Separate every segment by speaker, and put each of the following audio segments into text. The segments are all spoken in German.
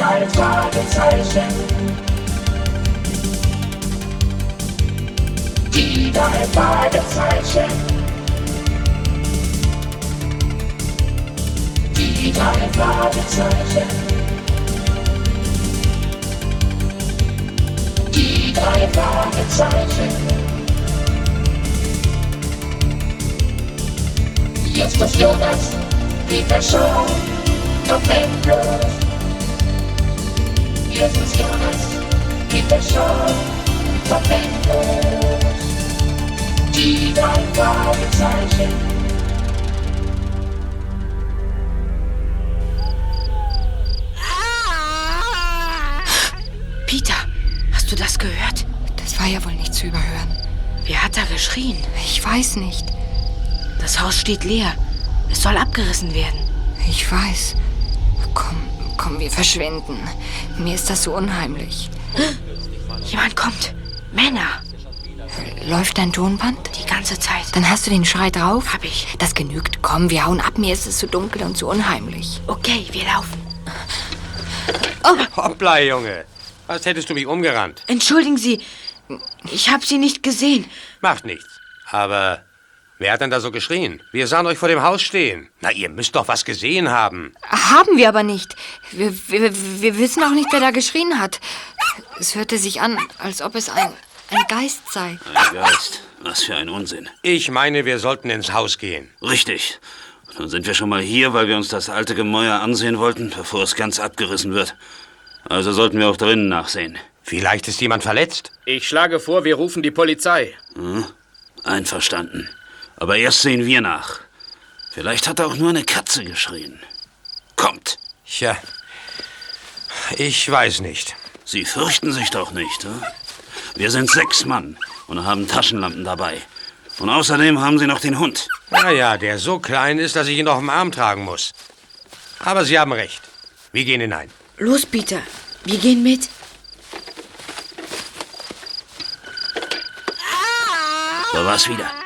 Speaker 1: drei Fragezeichen. Die drei Fragezeichen. Die drei Fragezeichen. Die drei Fragezeichen. Jetzt ist Jonas, die Person, Domingo. Jetzt ist Jonas, die Person, Domingo. Die drei Fragezeichen.
Speaker 2: Peter, hast du das gehört?
Speaker 3: Das war ja wohl nicht zu überhören.
Speaker 2: Wer hat da geschrien?
Speaker 3: Ich weiß nicht.
Speaker 2: Das Haus steht leer. Es soll abgerissen werden.
Speaker 3: Ich weiß. Komm, komm, wir verschwinden. Mir ist das so unheimlich.
Speaker 2: Jemand kommt. Männer.
Speaker 3: Läuft dein Tonband?
Speaker 2: Die ganze Zeit.
Speaker 3: Dann hast du den Schrei drauf?
Speaker 2: Hab ich.
Speaker 3: Das genügt. Komm, wir hauen ab. Mir ist es zu dunkel und zu unheimlich.
Speaker 2: Okay, wir laufen.
Speaker 4: Hoppla, Junge. Was hättest du mich umgerannt?
Speaker 2: Entschuldigen Sie. Ich habe Sie nicht gesehen.
Speaker 4: Macht nichts. Aber wer hat denn da so geschrien? Wir sahen euch vor dem Haus stehen. Na, ihr müsst doch was gesehen haben.
Speaker 3: Haben wir aber nicht. Wir, wir, wir wissen auch nicht, wer da geschrien hat. Es hörte sich an, als ob es ein, ein Geist sei.
Speaker 5: Ein Geist. Was für ein Unsinn.
Speaker 4: Ich meine, wir sollten ins Haus gehen.
Speaker 5: Richtig. Nun sind wir schon mal hier, weil wir uns das alte Gemäuer ansehen wollten, bevor es ganz abgerissen wird. Also sollten wir auch drinnen nachsehen.
Speaker 4: Vielleicht ist jemand verletzt.
Speaker 6: Ich schlage vor, wir rufen die Polizei.
Speaker 5: Einverstanden. Aber erst sehen wir nach. Vielleicht hat auch nur eine Katze geschrien. Kommt.
Speaker 4: Tja, ich weiß nicht.
Speaker 5: Sie fürchten sich doch nicht, hm? Wir sind sechs Mann und haben Taschenlampen dabei. Und außerdem haben Sie noch den Hund.
Speaker 4: Ja, ja, der so klein ist, dass ich ihn auf dem Arm tragen muss. Aber Sie haben recht. Wir gehen hinein.
Speaker 2: Los, Peter. Wir gehen mit.
Speaker 5: Da war's wieder.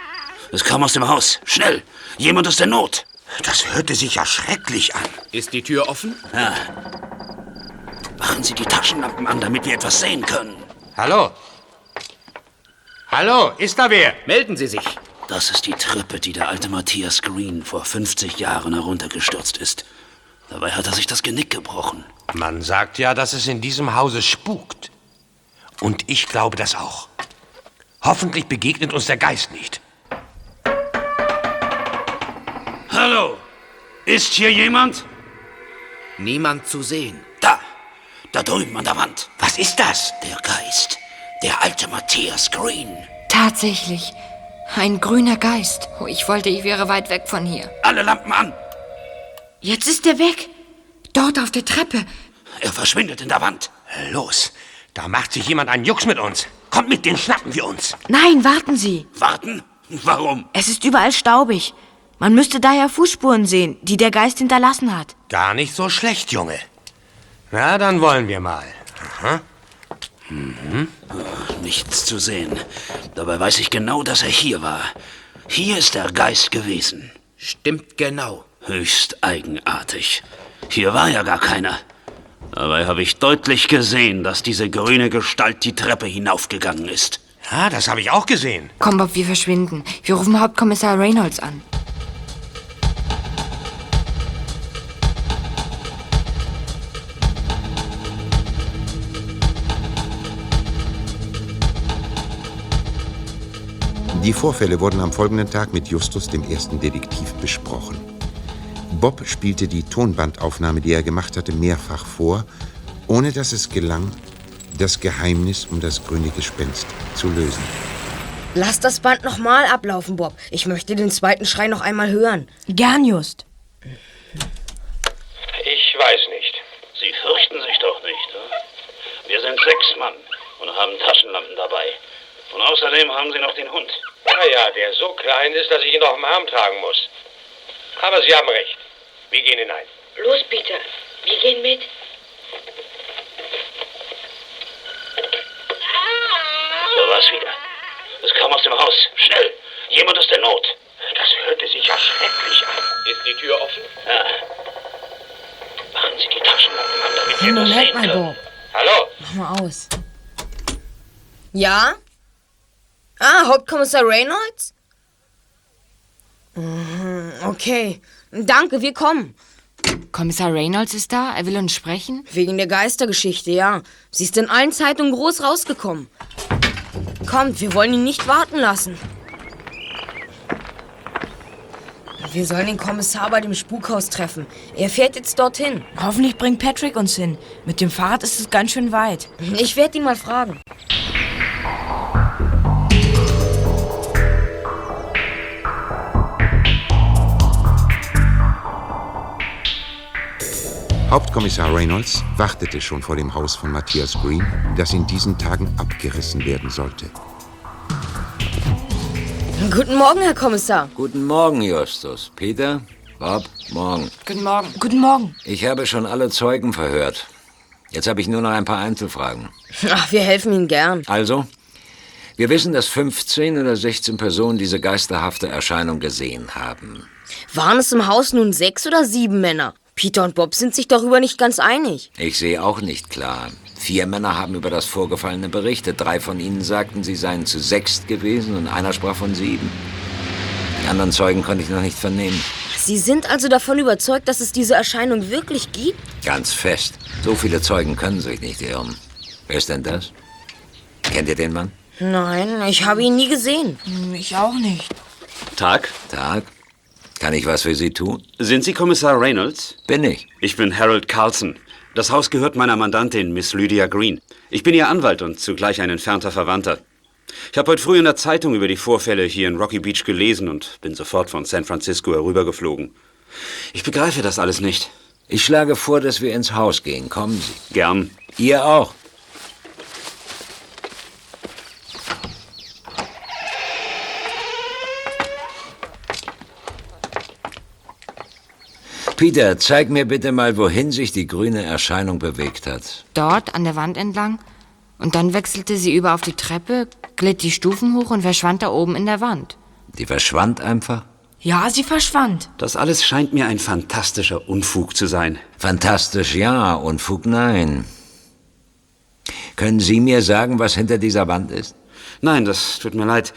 Speaker 5: Es kam aus dem Haus. Schnell! Jemand ist in Not.
Speaker 4: Das hörte sich ja schrecklich an.
Speaker 6: Ist die Tür offen?
Speaker 5: Ja. Machen Sie die Taschenlampen an, damit wir etwas sehen können.
Speaker 4: Hallo? Hallo, ist da wer?
Speaker 6: Melden Sie sich.
Speaker 5: Das ist die Treppe, die der alte Matthias Green vor 50 Jahren heruntergestürzt ist. Dabei hat er sich das Genick gebrochen.
Speaker 4: Man sagt ja, dass es in diesem Hause spukt. Und ich glaube das auch. Hoffentlich begegnet uns der Geist nicht.
Speaker 5: Hallo? Ist hier jemand?
Speaker 6: Niemand zu sehen.
Speaker 5: Da. Da drüben an der Wand.
Speaker 4: Was ist das?
Speaker 5: Der Geist. Der alte Matthias Green.
Speaker 3: Tatsächlich. Ein grüner Geist. Oh, ich wollte, ich wäre weit weg von hier.
Speaker 5: Alle Lampen an.
Speaker 2: Jetzt ist er weg.
Speaker 3: Dort auf der Treppe.
Speaker 5: Er verschwindet in der Wand.
Speaker 4: Los, da macht sich jemand einen Jux mit uns. Kommt mit, den schnappen wir uns.
Speaker 2: Nein, warten Sie.
Speaker 5: Warten? Warum?
Speaker 2: Es ist überall staubig. Man müsste daher Fußspuren sehen, die der Geist hinterlassen hat.
Speaker 4: Gar nicht so schlecht, Junge. Na, dann wollen wir mal.
Speaker 5: Nichts zu sehen. Dabei weiß ich genau, dass er hier war. Hier ist der Geist gewesen.
Speaker 6: Stimmt genau.
Speaker 5: Höchst eigenartig. Hier war ja gar keiner. Dabei habe ich deutlich gesehen, dass diese grüne Gestalt die Treppe hinaufgegangen ist.
Speaker 4: Ja, das habe ich auch gesehen.
Speaker 3: Komm, Bob, wir verschwinden. Wir rufen Hauptkommissar Reynolds an.
Speaker 7: Die Vorfälle wurden am folgenden Tag mit Justus, dem ersten Detektiv, besprochen. Bob spielte die Tonbandaufnahme, die er gemacht hatte, mehrfach vor, ohne dass es gelang, das Geheimnis um das grüne Gespenst zu lösen.
Speaker 8: Lass das Band nochmal ablaufen, Bob. Ich möchte den zweiten Schrei noch einmal hören.
Speaker 2: Gern, Just.
Speaker 4: Ich weiß nicht.
Speaker 5: Sie fürchten sich doch nicht. Hm? Wir sind sechs Mann und haben Taschenlampen dabei. Und außerdem haben Sie noch den Hund.
Speaker 4: Ja, ja, der so klein ist, dass ich ihn auf dem Arm tragen muss. Aber Sie haben recht. Wir gehen hinein.
Speaker 2: Los, Peter. Wir gehen mit.
Speaker 5: Da war's wieder. Es kam aus dem Haus. Schnell! Jemand ist in Not.
Speaker 4: Das hörte sich ja schrecklich an.
Speaker 6: Ist die Tür offen?
Speaker 5: Ja. Machen Sie die Taschenlampen an, damit
Speaker 8: Moment mal, Bob.
Speaker 4: Hallo?
Speaker 8: Mach mal aus. Ja? Ah, Hauptkommissar Reynolds? Mhm, Okay. Danke, wir kommen.
Speaker 3: Kommissar Reynolds ist da. Er will uns sprechen.
Speaker 8: Wegen der Geistergeschichte, ja. Sie ist in allen Zeitungen groß rausgekommen. Kommt, wir wollen ihn nicht warten lassen. Wir sollen den Kommissar bei dem Spukhaus treffen. Er fährt jetzt dorthin.
Speaker 2: Hoffentlich bringt Patrick uns hin. Mit dem Fahrrad ist es ganz schön weit.
Speaker 8: Ich werde ihn mal fragen.
Speaker 7: Hauptkommissar Reynolds wartete schon vor dem Haus von Matthias Green, das in diesen Tagen abgerissen werden sollte.
Speaker 8: Guten Morgen, Herr Kommissar.
Speaker 9: Guten Morgen, Justus. Peter, Bob, morgen.
Speaker 3: Guten Morgen.
Speaker 2: Guten Morgen.
Speaker 9: Ich habe schon alle Zeugen verhört. Jetzt habe ich nur noch ein paar Einzelfragen.
Speaker 8: Ach, wir helfen Ihnen gern.
Speaker 9: Also, wir wissen, dass 15 oder 16 Personen diese geisterhafte Erscheinung gesehen haben.
Speaker 8: Waren es im Haus nun sechs oder sieben Männer? Peter und Bob sind sich darüber nicht ganz einig.
Speaker 9: Ich sehe auch nicht klar. Vier Männer haben über das Vorgefallene berichtet. Drei von ihnen sagten, sie seien zu sechst gewesen und einer sprach von sieben. Die anderen Zeugen konnte ich noch nicht vernehmen.
Speaker 8: Sie sind also davon überzeugt, dass es diese Erscheinung wirklich gibt?
Speaker 9: Ganz fest. So viele Zeugen können sich nicht irren. Wer ist denn das? Kennt ihr den Mann?
Speaker 8: Nein, ich habe ihn nie gesehen.
Speaker 2: Ich auch nicht.
Speaker 5: Tag.
Speaker 9: Tag. Kann ich was für Sie tun?
Speaker 5: Sind Sie Kommissar Reynolds?
Speaker 9: Bin ich.
Speaker 5: Ich bin Harold Carlson. Das Haus gehört meiner Mandantin, Miss Lydia Green. Ich bin ihr Anwalt und zugleich ein entfernter Verwandter. Ich habe heute früh in der Zeitung über die Vorfälle hier in Rocky Beach gelesen und bin sofort von San Francisco herübergeflogen. Ich begreife das alles nicht.
Speaker 9: Ich schlage vor, dass wir ins Haus gehen. Kommen Sie.
Speaker 5: Gern.
Speaker 9: Ihr auch. Peter, zeig mir bitte mal, wohin sich die grüne Erscheinung bewegt hat.
Speaker 3: Dort an der Wand entlang. Und dann wechselte sie über auf die Treppe, glitt die Stufen hoch und verschwand da oben in der Wand.
Speaker 9: Die verschwand einfach?
Speaker 2: Ja, sie verschwand.
Speaker 5: Das alles scheint mir ein fantastischer Unfug zu sein.
Speaker 9: Fantastisch ja, Unfug nein. Können Sie mir sagen, was hinter dieser Wand ist?
Speaker 5: Nein, das tut mir leid.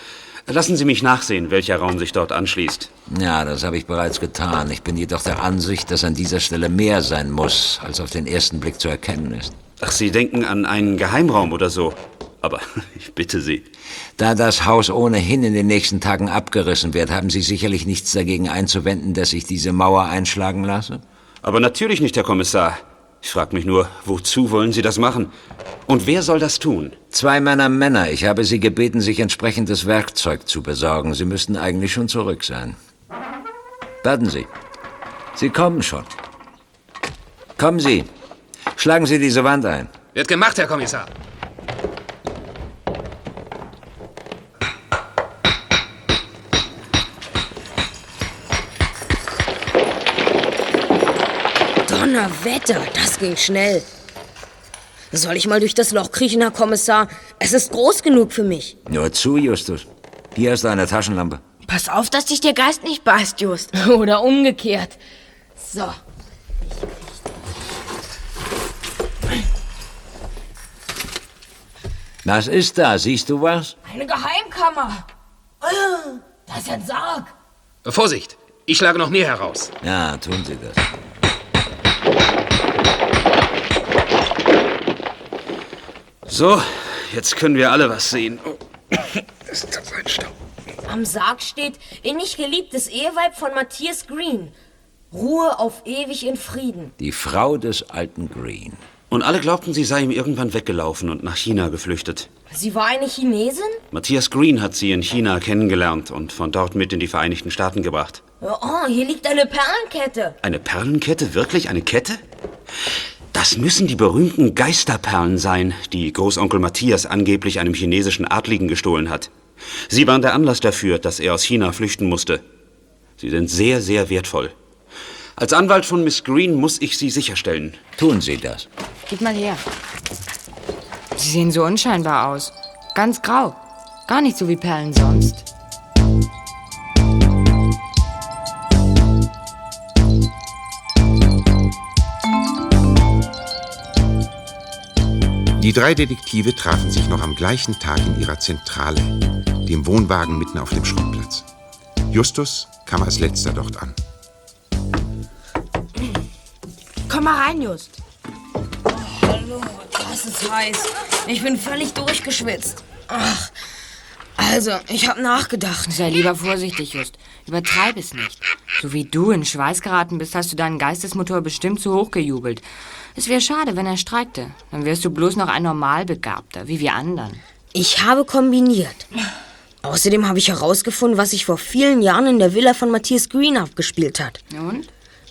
Speaker 5: Lassen Sie mich nachsehen, welcher Raum sich dort anschließt.
Speaker 9: Ja, das habe ich bereits getan. Ich bin jedoch der Ansicht, dass an dieser Stelle mehr sein muss, als auf den ersten Blick zu erkennen ist.
Speaker 5: Ach, Sie denken an einen Geheimraum oder so. Aber ich bitte Sie.
Speaker 9: Da das Haus ohnehin in den nächsten Tagen abgerissen wird, haben Sie sicherlich nichts dagegen einzuwenden, dass ich diese Mauer einschlagen lasse?
Speaker 5: Aber natürlich nicht, Herr Kommissar. Ich frage mich nur, wozu wollen Sie das machen? Und wer soll das tun?
Speaker 9: Zwei Männer Männer. Ich habe Sie gebeten, sich entsprechendes Werkzeug zu besorgen. Sie müssten eigentlich schon zurück sein. Warten Sie. Sie kommen schon. Kommen Sie. Schlagen Sie diese Wand ein.
Speaker 6: Wird gemacht, Herr Kommissar.
Speaker 8: Donnerwetter, das ging schnell. Soll ich mal durch das Loch kriechen, Herr Kommissar? Es ist groß genug für mich.
Speaker 9: Nur zu, Justus. Hier ist eine Taschenlampe.
Speaker 2: Pass auf, dass dich der Geist nicht beißt, Just.
Speaker 8: Oder umgekehrt. So.
Speaker 9: Was ist da? Siehst du was?
Speaker 2: Eine Geheimkammer. Oh, das ist ein Sarg.
Speaker 6: Vorsicht, ich schlage noch mehr heraus.
Speaker 9: Ja, tun Sie das.
Speaker 5: So, jetzt können wir alle was sehen. Oh, das ist das ein Staub.
Speaker 8: Am Sarg steht innig geliebtes Eheweib von Matthias Green. Ruhe auf ewig in Frieden.
Speaker 9: Die Frau des alten Green.
Speaker 5: Und alle glaubten, sie sei ihm irgendwann weggelaufen und nach China geflüchtet.
Speaker 8: Sie war eine Chinesin?
Speaker 5: Matthias Green hat sie in China kennengelernt und von dort mit in die Vereinigten Staaten gebracht.
Speaker 8: Oh, hier liegt eine Perlenkette.
Speaker 5: Eine Perlenkette? Wirklich eine Kette? Das müssen die berühmten Geisterperlen sein, die Großonkel Matthias angeblich einem chinesischen Adligen gestohlen hat. Sie waren der Anlass dafür, dass er aus China flüchten musste. Sie sind sehr, sehr wertvoll. Als Anwalt von Miss Green muss ich sie sicherstellen.
Speaker 9: Tun Sie das.
Speaker 3: Gib mal her. Sie sehen so unscheinbar aus. Ganz grau. Gar nicht so wie Perlen sonst.
Speaker 7: Die drei Detektive trafen sich noch am gleichen Tag in ihrer Zentrale, dem Wohnwagen mitten auf dem Schrottplatz. Justus kam als letzter dort an.
Speaker 2: Komm mal rein, Just.
Speaker 8: Hallo, das ist heiß. Ich bin völlig durchgeschwitzt. Ach, also, ich habe nachgedacht.
Speaker 3: Sei lieber vorsichtig, Just. Übertreib es nicht. So wie du in Schweiß geraten bist, hast du deinen Geistesmotor bestimmt zu hoch gejubelt. Es wäre schade, wenn er streikte. Dann wärst du bloß noch ein Normalbegabter, wie wir anderen.
Speaker 8: Ich habe kombiniert. Außerdem habe ich herausgefunden, was sich vor vielen Jahren in der Villa von Matthias Green abgespielt hat.
Speaker 3: Und?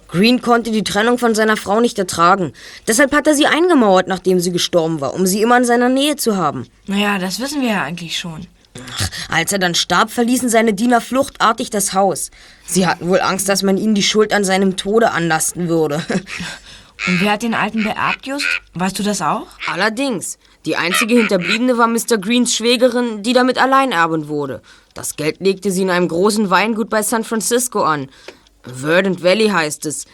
Speaker 8: Green konnte die Trennung von seiner Frau nicht ertragen. Deshalb hat er sie eingemauert, nachdem sie gestorben war, um sie immer in seiner Nähe zu haben.
Speaker 2: Naja, das wissen wir ja eigentlich schon.
Speaker 8: Als er dann starb, verließen seine Diener fluchtartig das Haus. Sie hatten wohl Angst, dass man ihnen die Schuld an seinem Tode anlasten würde.
Speaker 2: Und wer hat den Alten beerbt, Just? Weißt du das auch?
Speaker 8: Allerdings, die einzige Hinterbliebene war Mr. Greens Schwägerin, die damit alleinerbend wurde. Das Geld legte sie in einem großen Weingut bei San Francisco an. Verdant Valley heißt es.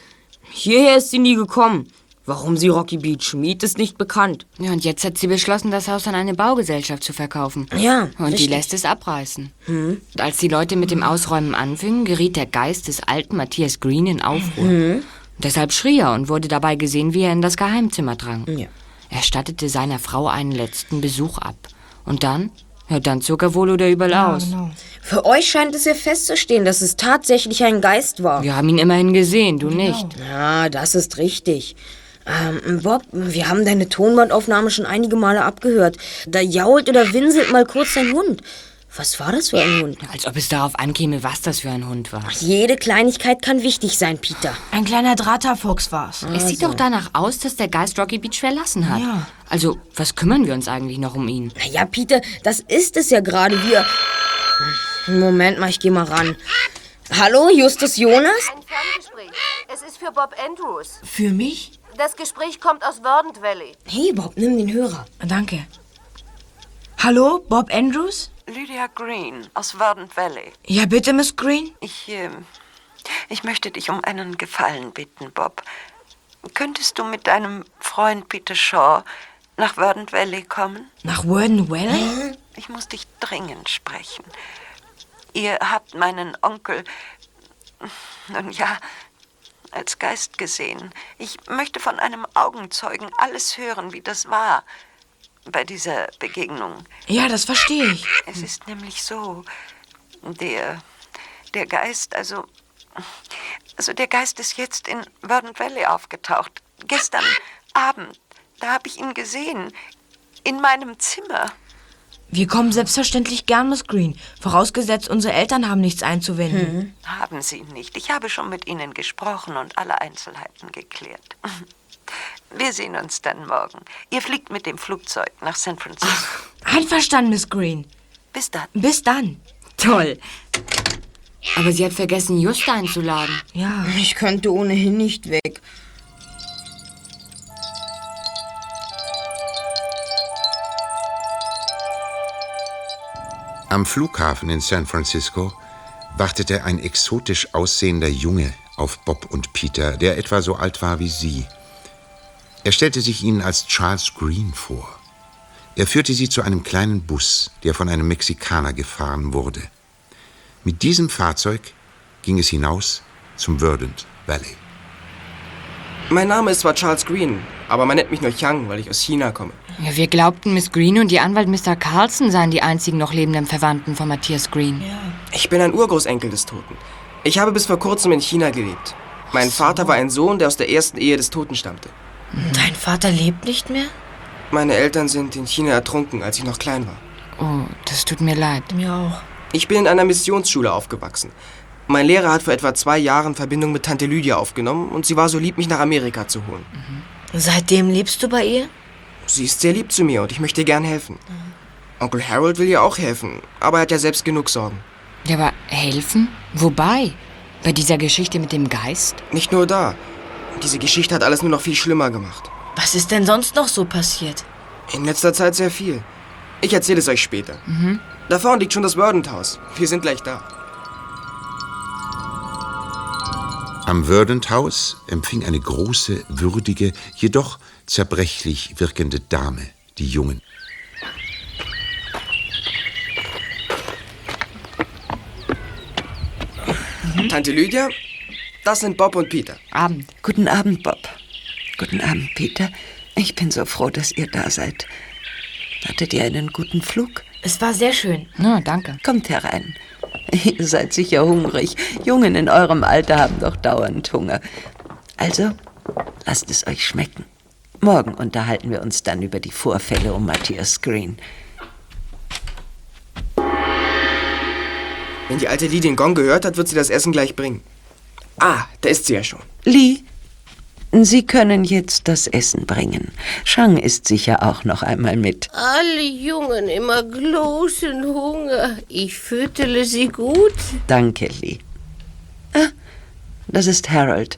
Speaker 8: Hierher ist sie nie gekommen. Warum sie Rocky Beach schmied, ist nicht bekannt.
Speaker 3: Ja, und jetzt hat sie beschlossen, das Haus an eine Baugesellschaft zu verkaufen.
Speaker 8: Ja,
Speaker 3: Und die
Speaker 8: richtig.
Speaker 3: lässt es abreißen. Und als die Leute mit dem Ausräumen anfingen, geriet der Geist des alten Matthias Green in Aufruhr. Deshalb schrie er und wurde dabei gesehen, wie er in das Geheimzimmer drang.
Speaker 8: Ja.
Speaker 3: Er stattete seiner Frau einen letzten Besuch ab. Und dann? Ja, dann zog er wohl oder übel aus.
Speaker 8: Für euch scheint es ja festzustehen, dass es tatsächlich ein Geist war.
Speaker 3: Wir haben ihn immerhin gesehen, du nicht.
Speaker 8: Ja, das ist richtig. Ähm, Bob, wir haben deine Tonbandaufnahme schon einige Male abgehört. Da jault oder winselt mal kurz dein Hund. Was war das für ein Hund?
Speaker 3: Als ob es darauf ankäme, was das für ein Hund war.
Speaker 8: Jede Kleinigkeit kann wichtig sein, Peter.
Speaker 2: Ein kleiner Drahthaarfuchs war's.
Speaker 3: Es sieht doch danach aus, dass der Geist Rocky Beach verlassen hat.
Speaker 2: Ja.
Speaker 3: Also, was kümmern wir uns eigentlich noch um ihn?
Speaker 8: Na Ja, Peter, das ist es ja gerade. Wir. Moment mal, ich geh mal ran. Hallo, Justus Jonas?
Speaker 10: Ein Ferngespräch. Es ist für Bob Andrews.
Speaker 2: Für mich?
Speaker 10: Das Gespräch kommt aus Verdant Valley.
Speaker 8: Hey, Bob, nimm den Hörer.
Speaker 2: Danke. Hallo, Bob Andrews?
Speaker 11: Lydia Green aus Verdant Valley.
Speaker 2: Ja, bitte, Miss Green.
Speaker 11: Ich, ähm, ich möchte dich um einen Gefallen bitten, Bob. Könntest du mit deinem Freund Peter Shaw nach Verdant Valley kommen?
Speaker 2: Nach Worden Valley?
Speaker 11: Ich muss dich dringend sprechen. Ihr habt meinen Onkel, nun ja, als Geist gesehen. Ich möchte von einem Augenzeugen alles hören, wie das war bei dieser Begegnung.
Speaker 2: Ja, das verstehe ich.
Speaker 11: Es ist nämlich so, der, der Geist, also, also der Geist ist jetzt in Verdant Valley aufgetaucht. Gestern Abend, da habe ich ihn gesehen, in meinem Zimmer.
Speaker 2: Wir kommen selbstverständlich gern, Miss Green. Vorausgesetzt, unsere Eltern haben nichts einzuwenden.
Speaker 11: Haben Sie nicht. Ich habe schon mit Ihnen gesprochen und alle Einzelheiten geklärt. Wir sehen uns dann morgen. Ihr fliegt mit dem Flugzeug nach San Francisco.
Speaker 2: Einverstanden, Miss Green.
Speaker 11: Bis dann.
Speaker 2: Bis dann.
Speaker 3: Toll. Aber sie hat vergessen, Just einzuladen.
Speaker 2: Ja.
Speaker 8: Ich könnte ohnehin nicht weg.
Speaker 7: Am Flughafen in San Francisco wartete ein exotisch aussehender Junge auf Bob und Peter, der etwa so alt war wie sie. Er stellte sich ihnen als Charles Green vor. Er führte sie zu einem kleinen Bus, der von einem Mexikaner gefahren wurde. Mit diesem Fahrzeug ging es hinaus zum Verdant Valley.
Speaker 12: Mein Name ist zwar Charles Green, aber man nennt mich nur Chang, weil ich aus China komme.
Speaker 3: Ja, wir glaubten, Miss Green und ihr Anwalt Mr. Carlson seien die einzigen noch lebenden Verwandten von Matthias Green.
Speaker 12: Ich bin ein Urgroßenkel des Toten. Ich habe bis vor kurzem in China gelebt. Mein Vater war ein Sohn, der aus der ersten Ehe des Toten stammte.
Speaker 2: Dein Vater lebt nicht mehr?
Speaker 12: Meine Eltern sind in China ertrunken, als ich noch klein war.
Speaker 3: Oh, das tut mir leid.
Speaker 2: Mir auch.
Speaker 12: Ich bin in einer Missionsschule aufgewachsen. Mein Lehrer hat vor etwa zwei Jahren Verbindung mit Tante Lydia aufgenommen und sie war so lieb, mich nach Amerika zu holen.
Speaker 2: Seitdem lebst du bei ihr?
Speaker 12: Sie ist sehr lieb zu mir und ich möchte gern helfen. Onkel Harold will ihr auch helfen, aber er hat ja selbst genug Sorgen.
Speaker 3: Ja, aber helfen? Wobei? Bei dieser Geschichte mit dem Geist?
Speaker 12: Nicht nur da. Diese Geschichte hat alles nur noch viel schlimmer gemacht.
Speaker 2: Was ist denn sonst noch so passiert?
Speaker 12: In letzter Zeit sehr viel. Ich erzähle es euch später. Da vorne liegt schon das Verdant Haus. Wir sind gleich da.
Speaker 7: Am Verdant House empfing eine große, würdige, jedoch zerbrechlich wirkende Dame die Jungen.
Speaker 12: Tante Lydia, das sind Bob und Peter.
Speaker 3: Abend.
Speaker 13: Guten Abend, Bob. Guten Abend, Peter. Ich bin so froh, dass ihr da seid. Hattet ihr einen guten Flug?
Speaker 2: Es war sehr schön.
Speaker 3: Na, danke.
Speaker 13: Kommt herein. Ihr seid sicher hungrig. Jungen in eurem Alter haben doch dauernd Hunger. Also, lasst es euch schmecken. Morgen unterhalten wir uns dann über die Vorfälle um Matthias Green.
Speaker 12: Wenn die alte den Gong gehört hat, wird sie das Essen gleich bringen. Ah, da ist sie ja schon.
Speaker 13: Lee, Sie können jetzt das Essen bringen. Shang ist sicher auch noch einmal mit.
Speaker 14: Alle Jungen immer großen Hunger. Ich füttere sie gut.
Speaker 13: Danke, Lee. Ah, das ist Harold.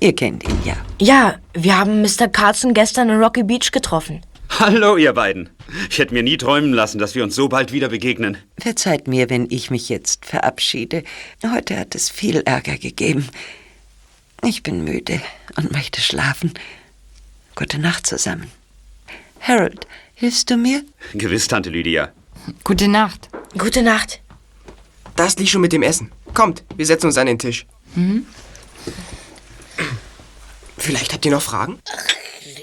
Speaker 13: Ihr kennt ihn ja.
Speaker 2: Ja, wir haben Mr. Carlson gestern in Rocky Beach getroffen.
Speaker 5: Hallo, ihr beiden. Ich hätte mir nie träumen lassen, dass wir uns so bald wieder begegnen.
Speaker 13: Verzeiht mir, wenn ich mich jetzt verabschiede. Heute hat es viel Ärger gegeben. Ich bin müde und möchte schlafen. Gute Nacht zusammen. Harold, hilfst du mir?
Speaker 5: Gewiss, Tante Lydia.
Speaker 3: Gute Nacht.
Speaker 2: Gute Nacht.
Speaker 12: Da ist Lee schon mit dem Essen. Kommt, wir setzen uns an den Tisch.
Speaker 3: Mhm.
Speaker 12: Vielleicht habt ihr noch Fragen?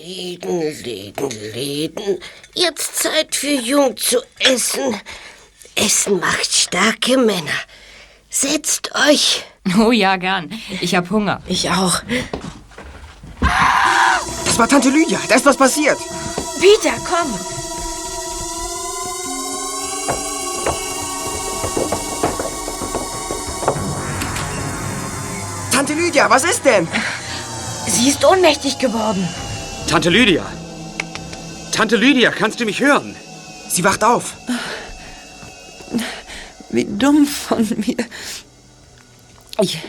Speaker 14: Reden, reden, reden. Jetzt Zeit für Jung zu essen. Essen macht starke Männer. Setzt euch.
Speaker 3: Oh ja, gern. Ich hab Hunger.
Speaker 2: Ich auch.
Speaker 12: Das war Tante Lydia. Da ist was passiert.
Speaker 2: Peter, komm.
Speaker 12: Tante Lydia, was ist denn?
Speaker 2: Sie ist ohnmächtig geworden.
Speaker 5: Tante Lydia. Tante Lydia, kannst du mich hören?
Speaker 12: Sie wacht auf.
Speaker 13: Wie dumm von mir. Ich,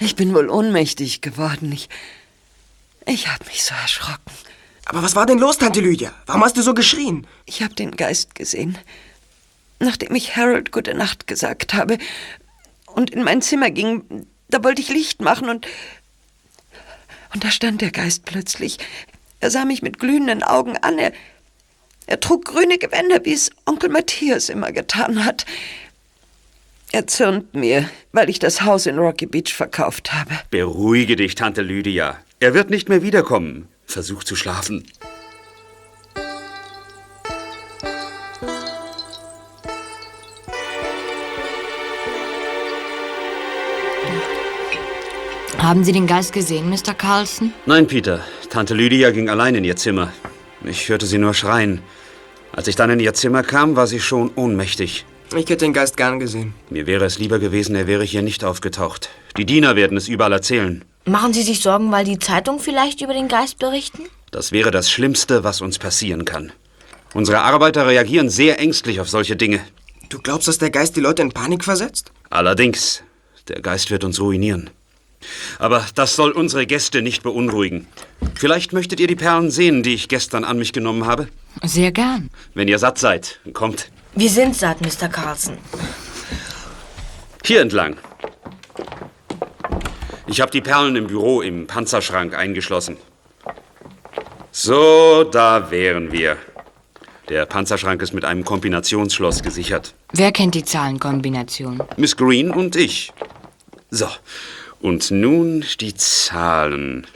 Speaker 13: ich bin wohl ohnmächtig geworden. Ich, ich habe mich so erschrocken.
Speaker 12: Aber was war denn los, Tante Lydia? Warum hast du so geschrien?
Speaker 13: Ich habe den Geist gesehen. Nachdem ich Harold gute Nacht gesagt habe und in mein Zimmer ging, da wollte ich Licht machen und. Und da stand der Geist plötzlich. Er sah mich mit glühenden Augen an. Er, er trug grüne Gewänder, wie es Onkel Matthias immer getan hat. Er zürnt mir, weil ich das Haus in Rocky Beach verkauft habe.
Speaker 5: Beruhige dich, Tante Lydia. Er wird nicht mehr wiederkommen. Versuch zu schlafen.
Speaker 3: Haben Sie den Geist gesehen, Mr. Carlson?
Speaker 5: Nein, Peter. Tante Lydia ging allein in ihr Zimmer. Ich hörte sie nur schreien. Als ich dann in ihr Zimmer kam, war sie schon ohnmächtig.
Speaker 12: Ich hätte den Geist gern gesehen.
Speaker 5: Mir wäre es lieber gewesen, er wäre hier nicht aufgetaucht. Die Diener werden es überall erzählen.
Speaker 2: Machen Sie sich Sorgen, weil die Zeitung vielleicht über den Geist berichten?
Speaker 5: Das wäre das Schlimmste, was uns passieren kann. Unsere Arbeiter reagieren sehr ängstlich auf solche Dinge.
Speaker 12: Du glaubst, dass der Geist die Leute in Panik versetzt?
Speaker 5: Allerdings. Der Geist wird uns ruinieren. Aber das soll unsere Gäste nicht beunruhigen. Vielleicht möchtet ihr die Perlen sehen, die ich gestern an mich genommen habe?
Speaker 3: Sehr gern.
Speaker 5: Wenn ihr satt seid, kommt.
Speaker 2: Wir sind satt, Mr. Carlson.
Speaker 5: Hier entlang. Ich habe die Perlen im Büro im Panzerschrank eingeschlossen. So, da wären wir. Der Panzerschrank ist mit einem Kombinationsschloss gesichert.
Speaker 3: Wer kennt die Zahlenkombination?
Speaker 5: Miss Green und ich. So, und nun die Zahlen.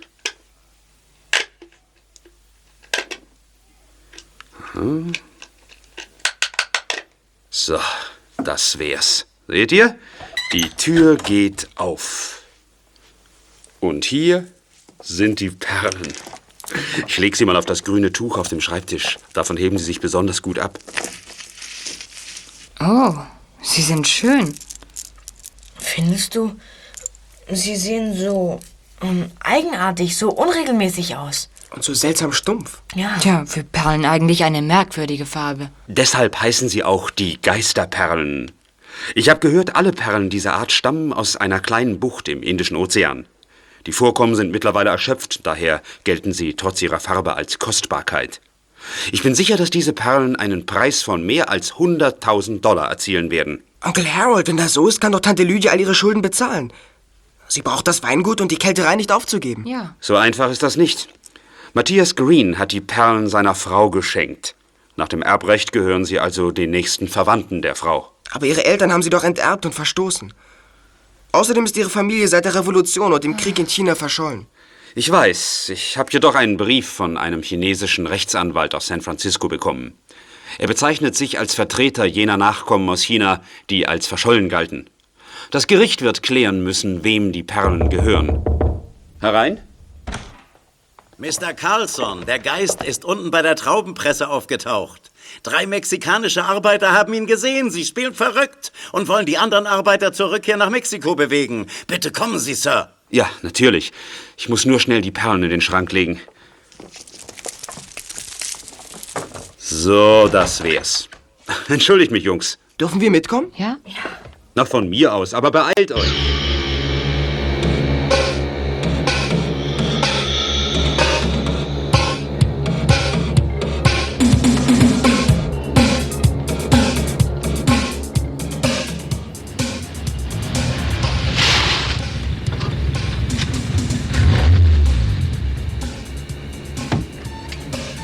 Speaker 5: So, das wär's. Seht ihr? Die Tür geht auf. Und hier sind die Perlen. Ich leg sie mal auf das grüne Tuch auf dem Schreibtisch. Davon heben sie sich besonders gut ab.
Speaker 3: Oh, sie sind schön.
Speaker 2: Findest du? Sie sehen so ähm, eigenartig, so unregelmäßig aus.
Speaker 12: Und so seltsam stumpf.
Speaker 2: Ja.
Speaker 3: Tja, für Perlen eigentlich eine merkwürdige Farbe.
Speaker 5: Deshalb heißen sie auch die Geisterperlen. Ich habe gehört, alle Perlen dieser Art stammen aus einer kleinen Bucht im Indischen Ozean. Die Vorkommen sind mittlerweile erschöpft, daher gelten sie trotz ihrer Farbe als Kostbarkeit. Ich bin sicher, dass diese Perlen einen Preis von mehr als 100.000 Dollar erzielen werden.
Speaker 12: Onkel Harold, wenn das so ist, kann doch Tante Lydia all ihre Schulden bezahlen. Sie braucht das Weingut und die Kälterei nicht aufzugeben.
Speaker 3: Ja.
Speaker 5: So einfach ist das nicht. Matthias Green hat die Perlen seiner Frau geschenkt. Nach dem Erbrecht gehören Sie also den nächsten Verwandten der Frau.
Speaker 12: Aber ihre Eltern haben sie doch enterbt und verstoßen. Außerdem ist ihre Familie seit der Revolution und dem Krieg in China verschollen.
Speaker 5: Ich weiß, ich habe jedoch einen Brief von einem chinesischen Rechtsanwalt aus San Francisco bekommen. Er bezeichnet sich als Vertreter jener Nachkommen aus China, die als verschollen galten. Das Gericht wird klären müssen, wem die Perlen gehören. Herein?
Speaker 15: Mr. Carlson, der Geist ist unten bei der Traubenpresse aufgetaucht. Drei mexikanische Arbeiter haben ihn gesehen. Sie spielen verrückt und wollen die anderen Arbeiter zur Rückkehr nach Mexiko bewegen. Bitte kommen Sie, Sir.
Speaker 5: Ja, natürlich. Ich muss nur schnell die Perlen in den Schrank legen. So, das wär's. Entschuldigt mich, Jungs.
Speaker 12: Dürfen wir mitkommen?
Speaker 3: Ja?
Speaker 5: Na, von mir aus, aber beeilt euch.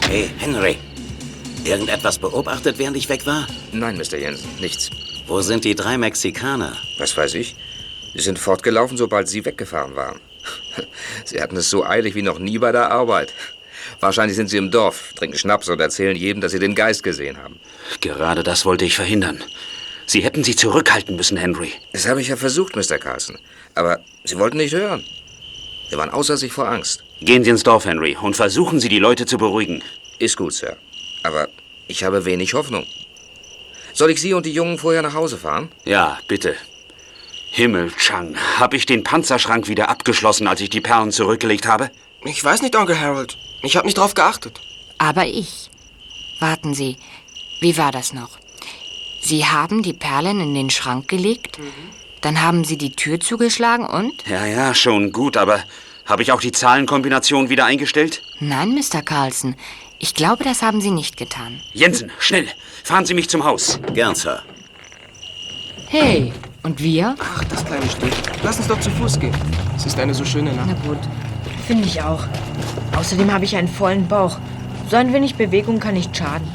Speaker 15: Hey, Henry. Irgendetwas beobachtet, während ich weg war?
Speaker 16: Nein, Mr. Jensen, nichts.
Speaker 15: Wo sind die drei Mexikaner?
Speaker 16: Was weiß ich? Sie sind fortgelaufen, sobald Sie weggefahren waren. Sie hatten es so eilig wie noch nie bei der Arbeit. Wahrscheinlich sind Sie im Dorf, trinken Schnaps und erzählen jedem, dass Sie den Geist gesehen haben.
Speaker 5: Gerade das wollte ich verhindern. Sie hätten sie zurückhalten müssen, Henry.
Speaker 16: Das habe ich ja versucht, Mr. Carlson. Aber Sie wollten nicht hören. Sie waren außer sich vor Angst.
Speaker 5: Gehen Sie ins Dorf, Henry, und versuchen Sie, die Leute zu beruhigen.
Speaker 16: Ist gut, Sir. Aber ich habe wenig Hoffnung. Soll ich Sie und die Jungen vorher nach Hause fahren?
Speaker 5: Ja, bitte. Himmel, Chang, habe ich den Panzerschrank wieder abgeschlossen, als ich die Perlen zurückgelegt habe?
Speaker 12: Ich weiß nicht, Onkel Harold. Ich habe nicht drauf geachtet.
Speaker 3: Aber ich. Warten Sie, wie war das noch? Sie haben die Perlen in den Schrank gelegt, dann haben Sie die Tür zugeschlagen und?
Speaker 5: Ja, ja, schon gut, aber habe ich auch die Zahlenkombination wieder eingestellt?
Speaker 3: Nein, Mr. Carlson. Ich glaube, das haben Sie nicht getan.
Speaker 5: Jensen, schnell, fahren Sie mich zum Haus.
Speaker 15: Gern, Sir.
Speaker 3: Hey, und wir?
Speaker 12: Ach, das kleine Stück. Lass uns doch zu Fuß gehen. Es ist eine so schöne Nacht.
Speaker 2: Na gut, finde ich auch. Außerdem habe ich einen vollen Bauch. So ein wenig Bewegung kann nicht schaden.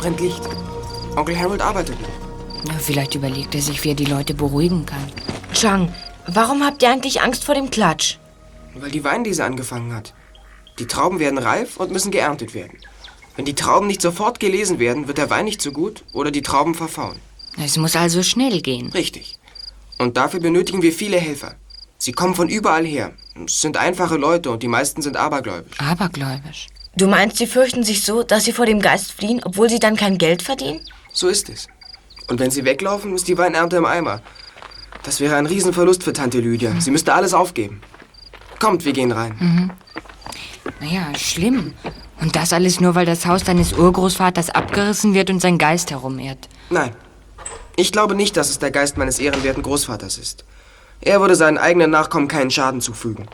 Speaker 12: Brennt Licht. Onkel Harold arbeitet noch.
Speaker 3: Na, Vielleicht überlegt er sich, wie er die Leute beruhigen kann.
Speaker 2: Chang, warum habt ihr eigentlich Angst vor dem Klatsch?
Speaker 12: Weil die Weinlese angefangen hat. Die Trauben werden reif und müssen geerntet werden. Wenn die Trauben nicht sofort gelesen werden, wird der Wein nicht so gut oder die Trauben verfaulen.
Speaker 3: Es muss also schnell gehen.
Speaker 12: Richtig. Und dafür benötigen wir viele Helfer. Sie kommen von überall her. Es sind einfache Leute und die meisten sind abergläubisch.
Speaker 3: Abergläubisch.
Speaker 2: Du meinst, sie fürchten sich so, dass sie vor dem Geist fliehen, obwohl sie dann kein Geld verdienen?
Speaker 12: So ist es. Und wenn sie weglaufen, ist die Weinernte im Eimer. Das wäre ein Riesenverlust für Tante Lydia. Sie müsste alles aufgeben. Kommt, wir gehen rein.
Speaker 3: Mhm. Naja, schlimm. Und das alles nur, weil das Haus deines Urgroßvaters abgerissen wird und sein Geist herumehrt.
Speaker 12: Nein. Ich glaube nicht, dass es der Geist meines ehrenwerten Großvaters ist. Er würde seinen eigenen Nachkommen keinen Schaden zufügen.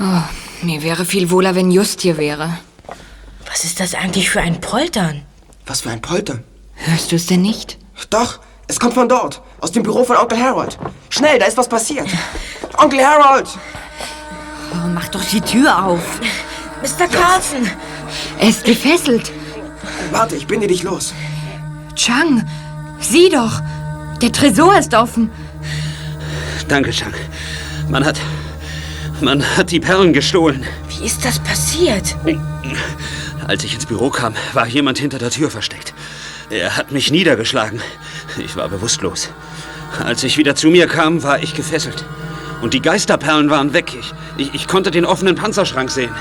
Speaker 3: Oh, mir wäre viel wohler, wenn Just hier wäre.
Speaker 2: Was ist das eigentlich für ein Poltern?
Speaker 12: Was für ein Poltern?
Speaker 3: Hörst du es denn nicht?
Speaker 12: Doch, es kommt von dort, aus dem Büro von Onkel Harold. Schnell, da ist was passiert. Onkel Harold!
Speaker 3: Oh, mach doch die Tür auf.
Speaker 2: Mr. Carlson!
Speaker 3: Er ist gefesselt.
Speaker 12: Warte, ich binde dich los.
Speaker 3: Chang, sieh doch. Der Tresor ist offen.
Speaker 5: Danke, Chang. Man hat. Man hat die Perlen gestohlen.
Speaker 2: Wie ist das passiert?
Speaker 5: Als ich ins Büro kam, war jemand hinter der Tür versteckt. Er hat mich niedergeschlagen. Ich war bewusstlos. Als ich wieder zu mir kam, war ich gefesselt. Und die Geisterperlen waren weg. Ich, ich, ich konnte den offenen Panzerschrank sehen.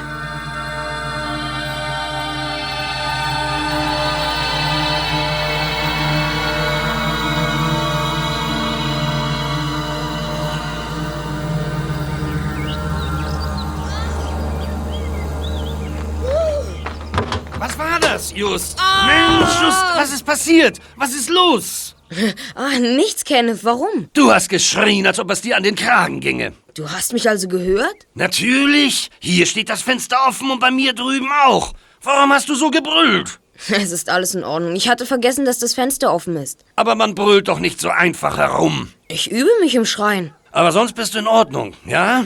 Speaker 6: Passiert? Was ist los?
Speaker 8: Ah, nichts, Kenneth. Warum?
Speaker 6: Du hast geschrien, als ob es dir an den Kragen ginge.
Speaker 8: Du hast mich also gehört?
Speaker 6: Natürlich. Hier steht das Fenster offen und bei mir drüben auch. Warum hast du so gebrüllt?
Speaker 8: Es ist alles in Ordnung. Ich hatte vergessen, dass das Fenster offen ist.
Speaker 6: Aber man brüllt doch nicht so einfach herum.
Speaker 8: Ich übe mich im Schreien.
Speaker 6: Aber sonst bist du in Ordnung, ja?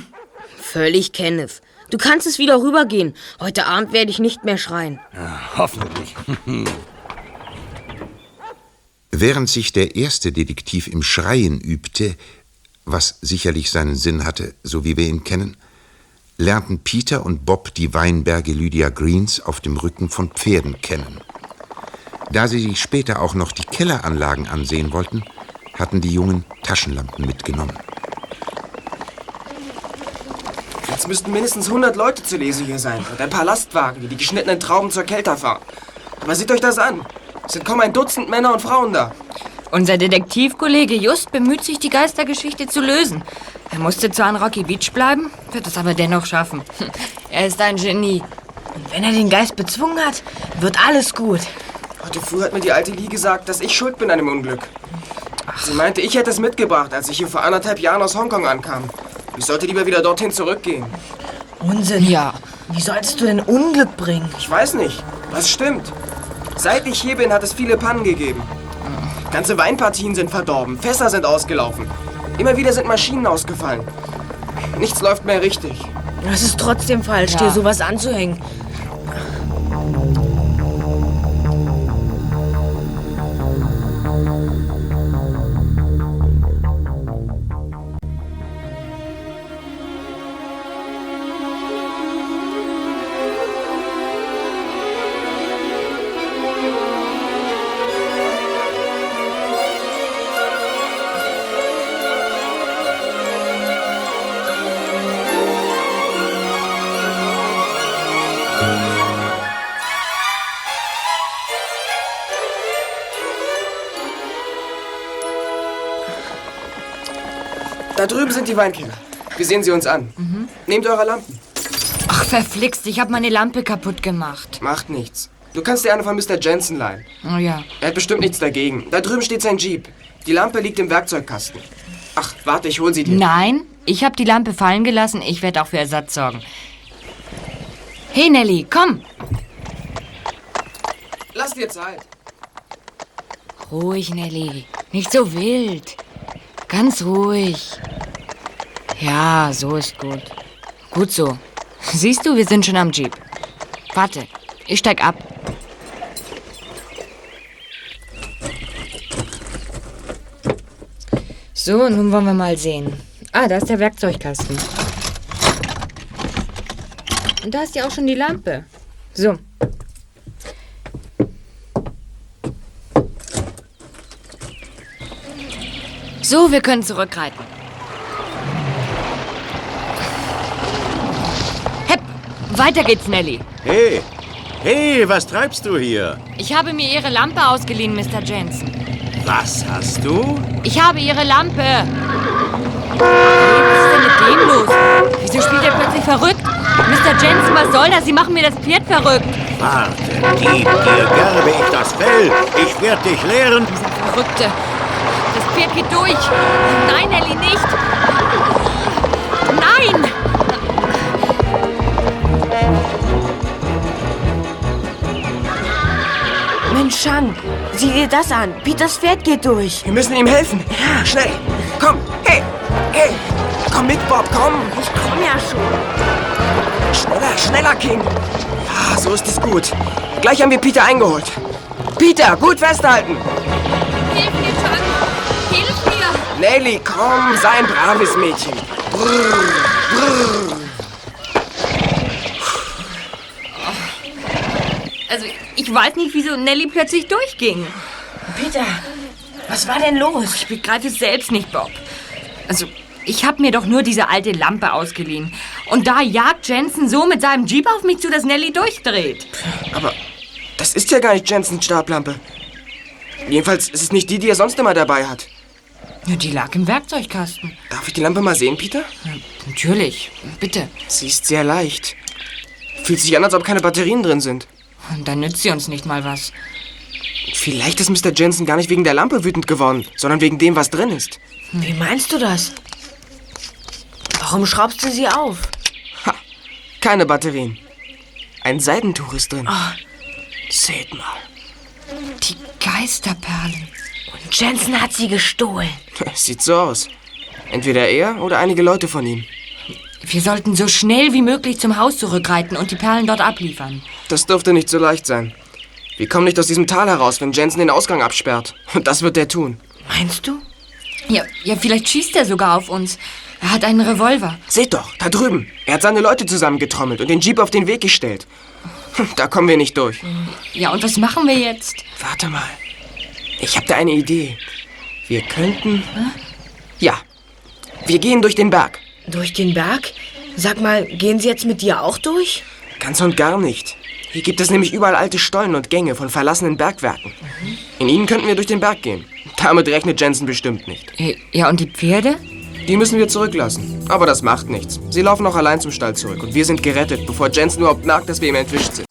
Speaker 8: Völlig, Kenneth. Du kannst es wieder rübergehen. Heute Abend werde ich nicht mehr schreien.
Speaker 6: ja hoffentlich.
Speaker 7: Während sich der erste Detektiv im Schreien übte, was sicherlich seinen Sinn hatte, so wie wir ihn kennen, lernten Peter und Bob die Weinberge Lydia Greens auf dem Rücken von Pferden kennen. Da sie sich später auch noch die Kelleranlagen ansehen wollten, hatten die Jungen Taschenlampen mitgenommen.
Speaker 12: Jetzt müssten mindestens 100 Leute zu lesen hier sein und ein paar Lastwagen, die die geschnittenen Trauben zur Kelter fahren. Aber seht euch das an. Es sind kaum ein Dutzend Männer und Frauen da.
Speaker 3: Unser Detektivkollege Just bemüht sich, die Geistergeschichte zu lösen. Er musste zwar an Rocky Beach bleiben, wird es aber dennoch schaffen. Er ist ein Genie.
Speaker 2: Und wenn er den Geist bezwungen hat, wird alles gut.
Speaker 12: Heute früh hat mir die alte Lee gesagt, dass ich schuld bin an dem Unglück. Sie meinte, ich hätte es mitgebracht, als ich hier vor anderthalb Jahren aus Hongkong ankam. Ich sollte lieber wieder dorthin zurückgehen.
Speaker 2: Unsinn.
Speaker 3: Ja.
Speaker 2: Wie solltest du denn Unglück bringen?
Speaker 12: Ich weiß nicht. Was stimmt? Seit ich hier bin, hat es viele Pannen gegeben. Ganze Weinpartien sind verdorben, Fässer sind ausgelaufen. Immer wieder sind Maschinen ausgefallen. Nichts läuft mehr richtig.
Speaker 2: Es ist trotzdem falsch,
Speaker 12: Ja.
Speaker 2: dir sowas anzuhängen.
Speaker 12: Sind die Weinkeller. Wir sehen sie uns an. Nehmt eure Lampen.
Speaker 3: Ach, verflixt, ich habe meine Lampe kaputt gemacht.
Speaker 12: Macht nichts. Du kannst dir eine von Mr. Jensen leihen.
Speaker 3: Oh ja.
Speaker 12: Er hat bestimmt nichts dagegen. Da drüben steht sein Jeep. Die Lampe liegt im Werkzeugkasten. Ach, warte, ich hol sie dir.
Speaker 3: Nein, ich habe die Lampe fallen gelassen. Ich werde auch für Ersatz sorgen. Hey Nelly, komm.
Speaker 12: Lass dir Zeit.
Speaker 3: Ruhig, Nelly. Nicht so wild. Ganz ruhig. Ja, so ist gut. Gut so. Siehst du, wir sind schon am Jeep. Warte, ich steig ab. So, nun wollen wir mal sehen. Ah, da ist der Werkzeugkasten. Und da ist ja auch schon die Lampe. So. So, wir können zurückreiten. Weiter geht's, Nelly.
Speaker 15: Hey, hey, was treibst du hier?
Speaker 3: Ich habe mir Ihre Lampe ausgeliehen, Mr. Jensen.
Speaker 15: Was hast du?
Speaker 3: Ich habe Ihre Lampe. Hey, was ist denn mit dem los? Wieso spielt er plötzlich verrückt? Mr. Jensen, was soll das? Sie machen mir das Pferd verrückt.
Speaker 15: Warte, gib dir gerbe ich das Fell. Ich werde dich lehren.
Speaker 3: Verrückte. Das Pferd geht durch. Nein, Ellie, nicht.
Speaker 2: Shang, sieh dir das an. Peters Pferd geht durch.
Speaker 12: Wir müssen ihm helfen. Ja, schnell. Komm, hey, hey. Komm mit, Bob, komm.
Speaker 2: Ich komm ja schon.
Speaker 12: Schneller, schneller, King. Ja, so ist es gut. Gleich haben wir Peter eingeholt. Peter, gut festhalten.
Speaker 3: Hilf mir, John. Hilf mir.
Speaker 12: Nelly, komm, sei ein braves Mädchen. Brrr, brrr.
Speaker 3: Ich weiß nicht, wieso Nelly plötzlich durchging.
Speaker 2: Peter, was war denn los?
Speaker 3: Ich begreife es selbst nicht, Bob. Also, ich habe mir doch nur diese alte Lampe ausgeliehen. Und da jagt Jensen so mit seinem Jeep auf mich zu, dass Nelly durchdreht.
Speaker 12: Aber das ist ja gar nicht Jensens Stablampe. Jedenfalls ist es nicht die, die er sonst immer dabei hat.
Speaker 3: Ja, die lag im Werkzeugkasten.
Speaker 12: Darf ich die Lampe mal sehen, Peter?
Speaker 3: Natürlich, bitte.
Speaker 12: Sie ist sehr leicht. Fühlt sich an, als ob keine Batterien drin sind.
Speaker 3: Dann nützt sie uns nicht mal was.
Speaker 12: Vielleicht ist Mr. Jensen gar nicht wegen der Lampe wütend geworden, sondern wegen dem, was drin ist.
Speaker 2: Wie meinst du das? Warum schraubst du sie auf?
Speaker 12: Keine Batterien. Ein Seidentuch ist drin.
Speaker 2: Oh.
Speaker 12: Seht mal.
Speaker 2: Die Geisterperlen. Und Jensen hat sie gestohlen.
Speaker 12: Sieht so aus. Entweder er oder einige Leute von ihm.
Speaker 3: Wir sollten so schnell wie möglich zum Haus zurückreiten und die Perlen dort abliefern.
Speaker 12: Das dürfte nicht so leicht sein. Wir kommen nicht aus diesem Tal heraus, wenn Jensen den Ausgang absperrt. Und das wird er tun.
Speaker 2: Meinst du?
Speaker 3: Ja, ja, vielleicht schießt er sogar auf uns. Er hat einen Revolver.
Speaker 12: Seht doch, da drüben. Er hat seine Leute zusammengetrommelt und den Jeep auf den Weg gestellt. Da kommen wir nicht durch.
Speaker 3: Ja, und was machen wir jetzt?
Speaker 12: Warte mal. Ich habe da eine Idee. Wir könnten. Ja. Wir gehen durch den Berg.
Speaker 2: Durch den Berg? Sag mal, gehen sie jetzt mit dir auch durch?
Speaker 12: Ganz und gar nicht. Hier gibt es nämlich überall alte Stollen und Gänge von verlassenen Bergwerken. In ihnen könnten wir durch den Berg gehen. Damit rechnet Jensen bestimmt nicht.
Speaker 3: Ja, und die Pferde?
Speaker 12: Die müssen wir zurücklassen. Aber das macht nichts. Sie laufen auch allein zum Stall zurück und wir sind gerettet, bevor Jensen überhaupt merkt, dass wir ihm entwischt sind.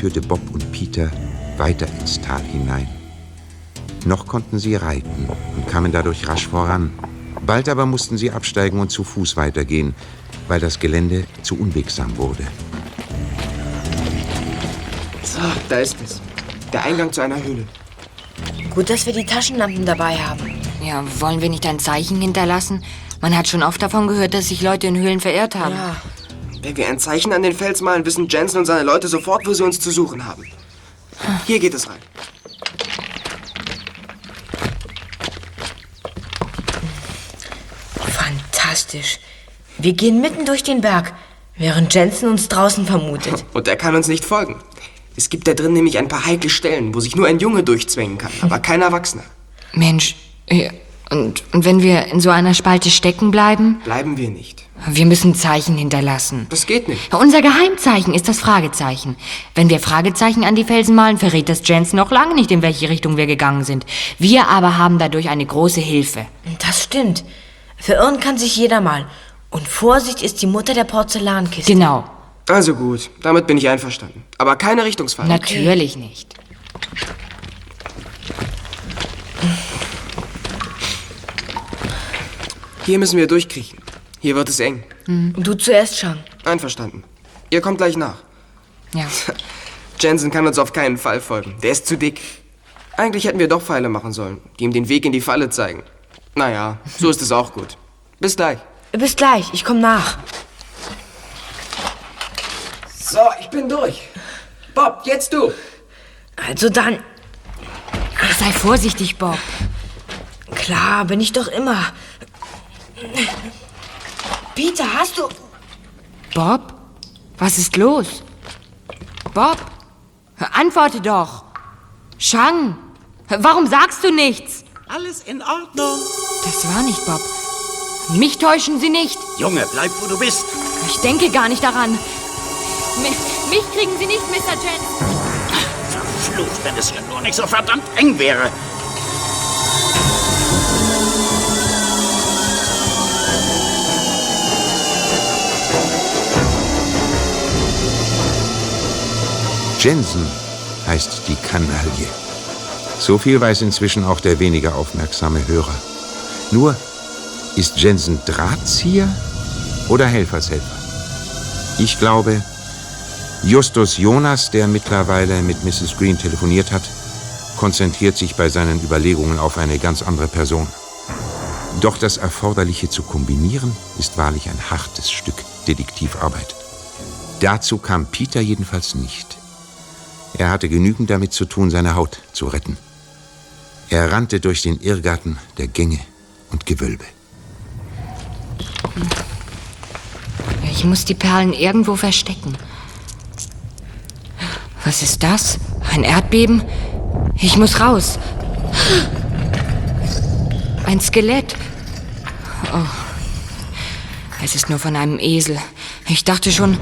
Speaker 7: Führte Bob und Peter weiter ins Tal hinein. Noch konnten sie reiten und kamen dadurch rasch voran. Bald aber mussten sie absteigen und zu Fuß weitergehen, weil das Gelände zu unwegsam wurde.
Speaker 12: So, da ist es. Der Eingang zu einer Höhle.
Speaker 2: Gut, dass wir die Taschenlampen dabei haben.
Speaker 3: Ja, wollen wir nicht ein Zeichen hinterlassen? Man hat schon oft davon gehört, dass sich Leute in Höhlen verirrt haben.
Speaker 2: Ja.
Speaker 12: Wenn wir ein Zeichen an den Fels malen, wissen Jensen und seine Leute sofort, wo sie uns zu suchen haben. Hier geht es rein.
Speaker 2: Fantastisch. Wir gehen mitten durch den Berg, während Jensen uns draußen vermutet.
Speaker 12: Und er kann uns nicht folgen. Es gibt da drin nämlich ein paar heikle Stellen, wo sich nur ein Junge durchzwängen kann, aber kein Erwachsener.
Speaker 3: Mensch, ja, und, und wenn wir in so einer Spalte stecken bleiben?
Speaker 12: Bleiben wir nicht.
Speaker 3: Wir müssen Zeichen hinterlassen.
Speaker 12: Das geht nicht.
Speaker 3: Unser Geheimzeichen ist das Fragezeichen. Wenn wir Fragezeichen an die Felsen malen, verrät das Jensen noch lange nicht, in welche Richtung wir gegangen sind. Wir aber haben dadurch eine große Hilfe.
Speaker 2: Das stimmt. Verirren kann sich jeder mal. Und Vorsicht ist die Mutter der Porzellankiste.
Speaker 3: Genau.
Speaker 12: Also gut, damit bin ich einverstanden. Aber keine Richtungsfahrt.
Speaker 3: Natürlich nicht.
Speaker 12: Hier müssen wir durchkriechen. Hier wird es eng.
Speaker 2: Du zuerst, Chang.
Speaker 12: Einverstanden. Ihr kommt gleich nach.
Speaker 3: Ja.
Speaker 12: Jensen kann uns auf keinen Fall folgen. Der ist zu dick. Eigentlich hätten wir doch Pfeile machen sollen, die ihm den Weg in die Falle zeigen. Naja, so ist es auch gut. Bis gleich.
Speaker 2: Bis gleich, ich komm nach.
Speaker 12: So, ich bin durch. Bob, jetzt du.
Speaker 2: Also dann.
Speaker 3: Sei vorsichtig, Bob.
Speaker 2: Klar, bin ich doch immer. Peter, hast du.
Speaker 3: Bob? Was ist los? Bob? Antworte doch. Shang, warum sagst du nichts?
Speaker 15: Alles in Ordnung.
Speaker 3: Das war nicht Bob. Mich täuschen Sie nicht.
Speaker 15: Junge, bleib, wo du bist.
Speaker 3: Ich denke gar nicht daran. Mich, mich kriegen Sie nicht, Mr. Jensen.
Speaker 15: Verflucht, wenn es hier nur nicht so verdammt eng wäre.
Speaker 7: Jensen heißt die Kanaille. So viel weiß inzwischen auch der weniger aufmerksame Hörer. Nur, ist Jensen Drahtzieher oder Helfershelfer? Ich glaube, Justus Jonas, der mittlerweile mit Mrs. Green telefoniert hat, konzentriert sich bei seinen Überlegungen auf eine ganz andere Person. Doch das Erforderliche zu kombinieren, ist wahrlich ein hartes Stück Detektivarbeit. Dazu kam Peter jedenfalls nicht. Er hatte genügend damit zu tun, seine Haut zu retten. Er rannte durch den Irrgarten der Gänge und Gewölbe.
Speaker 3: Ich muss die Perlen irgendwo verstecken. Was ist das? Ein Erdbeben? Ich muss raus. Ein Skelett. Oh. Es ist nur von einem Esel. Ich dachte schon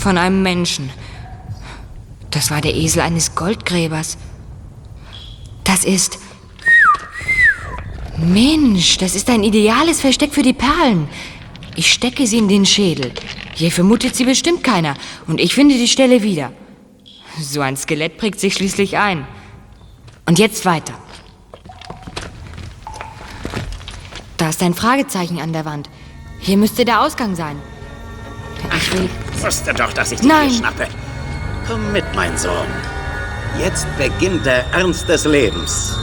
Speaker 3: von einem Menschen. Das war der Esel eines Goldgräbers. Das ist. Mensch, das ist ein ideales Versteck für die Perlen. Ich stecke sie in den Schädel. Hier vermutet sie bestimmt keiner. Und ich finde die Stelle wieder. So ein Skelett prägt sich schließlich ein. Und jetzt weiter. Da ist ein Fragezeichen an der Wand. Hier müsste der Ausgang sein. Ich will.
Speaker 15: Wusste doch, dass ich dich
Speaker 3: Nein.
Speaker 15: schnappe. Komm mit, mein Sohn. Jetzt beginnt der Ernst des Lebens.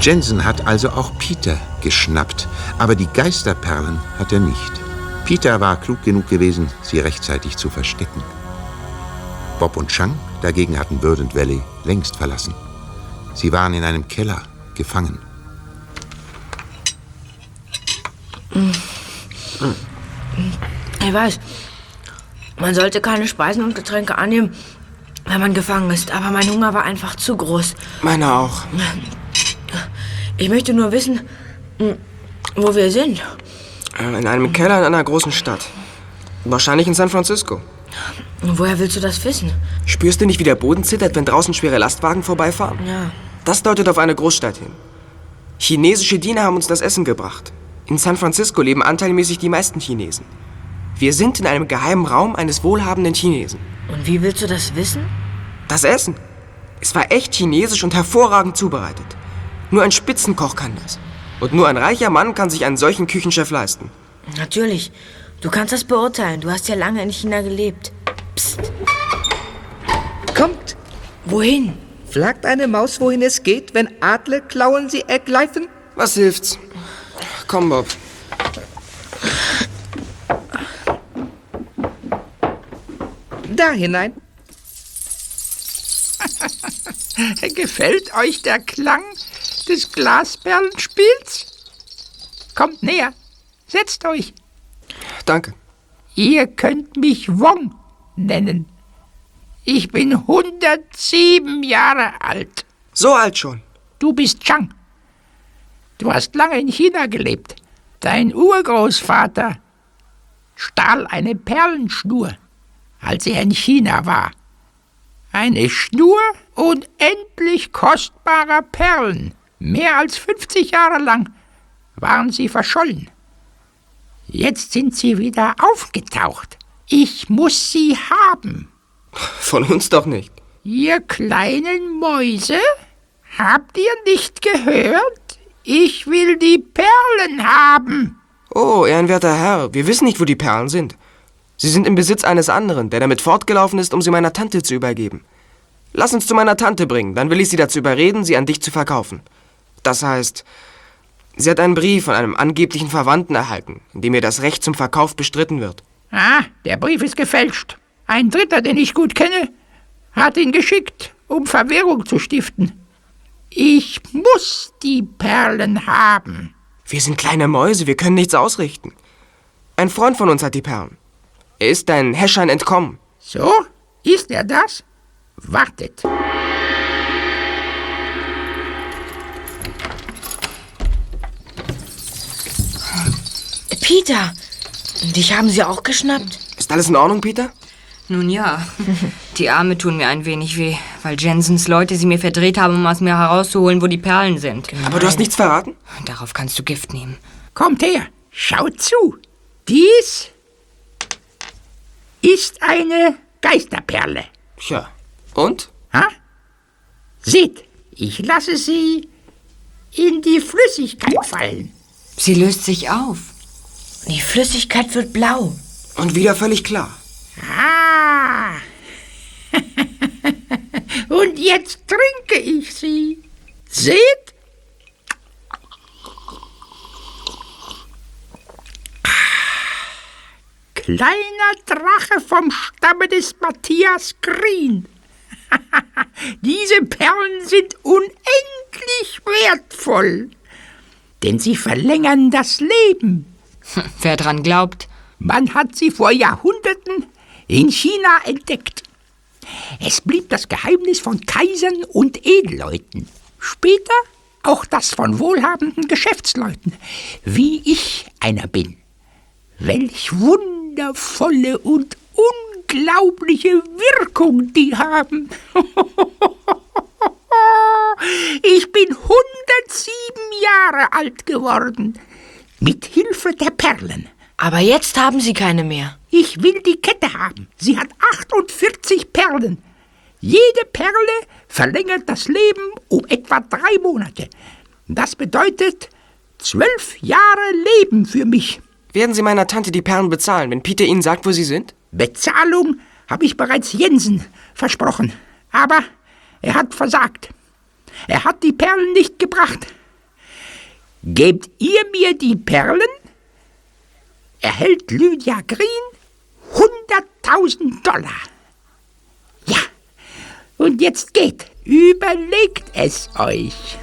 Speaker 7: Jensen hat also auch Peter geschnappt, aber die Geisterperlen hat er nicht. Peter war klug genug gewesen, sie rechtzeitig zu verstecken. Bob und Chang dagegen hatten Verdant Valley längst verlassen. Sie waren in einem Keller gefangen.
Speaker 2: Ich weiß, man sollte keine Speisen und Getränke annehmen, wenn man gefangen ist. Aber mein Hunger war einfach zu groß.
Speaker 12: Meiner auch.
Speaker 2: Ich möchte nur wissen, wo wir sind.
Speaker 12: Äh, In einem Keller in einer großen Stadt. Wahrscheinlich in San Francisco.
Speaker 2: Woher willst du das wissen?
Speaker 12: Spürst du nicht, wie der Boden zittert, wenn draußen schwere Lastwagen vorbeifahren?
Speaker 2: Ja.
Speaker 12: Das deutet auf eine Großstadt hin. Chinesische Diener haben uns das Essen gebracht. In San Francisco leben anteilmäßig die meisten Chinesen. Wir sind in einem geheimen Raum eines wohlhabenden Chinesen.
Speaker 2: Und wie willst du das wissen?
Speaker 12: Das Essen. Es war echt chinesisch und hervorragend zubereitet. Nur ein Spitzenkoch kann das. Und nur ein reicher Mann kann sich einen solchen Küchenchef leisten.
Speaker 2: Natürlich. Du kannst das beurteilen. Du hast ja lange in China gelebt. Psst.
Speaker 17: Kommt!
Speaker 2: Wohin?
Speaker 17: Fragt eine Maus, wohin es geht, wenn Adler klauen sie ergreifen?
Speaker 12: Was hilft's? Komm, Bob.
Speaker 17: Da hinein. Gefällt euch der Klang des Glasperlenspiels? Kommt näher. Setzt euch.
Speaker 12: Danke.
Speaker 17: Ihr könnt mich Wong nennen. Ich bin 107 Jahre alt.
Speaker 12: So alt schon.
Speaker 17: Du bist Chang. Du hast lange in China gelebt. Dein Urgroßvater stahl eine Perlenschnur, als er in China war. Eine Schnur unendlich kostbarer Perlen. Mehr als 50 Jahre lang waren sie verschollen. Jetzt sind sie wieder aufgetaucht. Ich muss sie haben.
Speaker 12: Von uns doch nicht.
Speaker 17: Ihr kleinen Mäuse, habt ihr nicht gehört? Ich will die Perlen haben.
Speaker 12: Oh, ehrenwerter Herr, wir wissen nicht, wo die Perlen sind. Sie sind im Besitz eines anderen, der damit fortgelaufen ist, um sie meiner Tante zu übergeben. Lass uns zu meiner Tante bringen, dann will ich sie dazu überreden, sie an dich zu verkaufen. Das heißt, sie hat einen Brief von einem angeblichen Verwandten erhalten, in dem ihr das Recht zum Verkauf bestritten wird.
Speaker 17: Ah, der Brief ist gefälscht. Ein Dritter, den ich gut kenne, hat ihn geschickt, um Verwirrung zu stiften. Ich muss die Perlen haben.
Speaker 12: Wir sind kleine Mäuse, wir können nichts ausrichten. Ein Freund von uns hat die Perlen. Er ist deinen Häschern entkommen.
Speaker 17: So? Ist er das? Wartet.
Speaker 2: Peter! Dich haben sie auch geschnappt?
Speaker 12: Ist alles in Ordnung, Peter?
Speaker 3: Nun ja, die Arme tun mir ein wenig weh, weil Jensens Leute sie mir verdreht haben, um aus mir herauszuholen, wo die Perlen sind.
Speaker 12: Aber du hast nichts verraten?
Speaker 3: Darauf kannst du Gift nehmen.
Speaker 17: Kommt her, schaut zu. Dies ist eine Geisterperle.
Speaker 12: Tja, und?
Speaker 17: Ha? Seht, ich lasse sie in die Flüssigkeit fallen.
Speaker 3: Sie löst sich auf.
Speaker 2: Die Flüssigkeit wird blau.
Speaker 12: Und wieder völlig klar.
Speaker 17: Ah! Und jetzt trinke ich sie. Seht? Kleiner Drache vom Stamme des Matthias Green. Diese Perlen sind unendlich wertvoll, denn sie verlängern das Leben.
Speaker 3: Wer dran glaubt.
Speaker 17: Man hat sie vor Jahrhunderten in China entdeckt. Es blieb das Geheimnis von Kaisern und Edelleuten. Später auch das von wohlhabenden Geschäftsleuten, wie ich einer bin. Welch wundervolle und unglaubliche Wirkung die haben. Ich bin 107 Jahre alt geworden. Mit Hilfe der Perlen.
Speaker 2: Aber jetzt haben Sie keine mehr.
Speaker 17: Ich will die Kette haben. Sie hat 48 Perlen. Jede Perle verlängert das Leben um etwa drei Monate. Das bedeutet zwölf Jahre Leben für mich.
Speaker 12: Werden Sie meiner Tante die Perlen bezahlen, wenn Peter Ihnen sagt, wo sie sind?
Speaker 17: Bezahlung habe ich bereits Jensen versprochen. Aber er hat versagt. Er hat die Perlen nicht gebracht. Gebt ihr mir die Perlen, erhält Lydia Green 100.000 Dollar. Ja, und jetzt geht, überlegt es euch.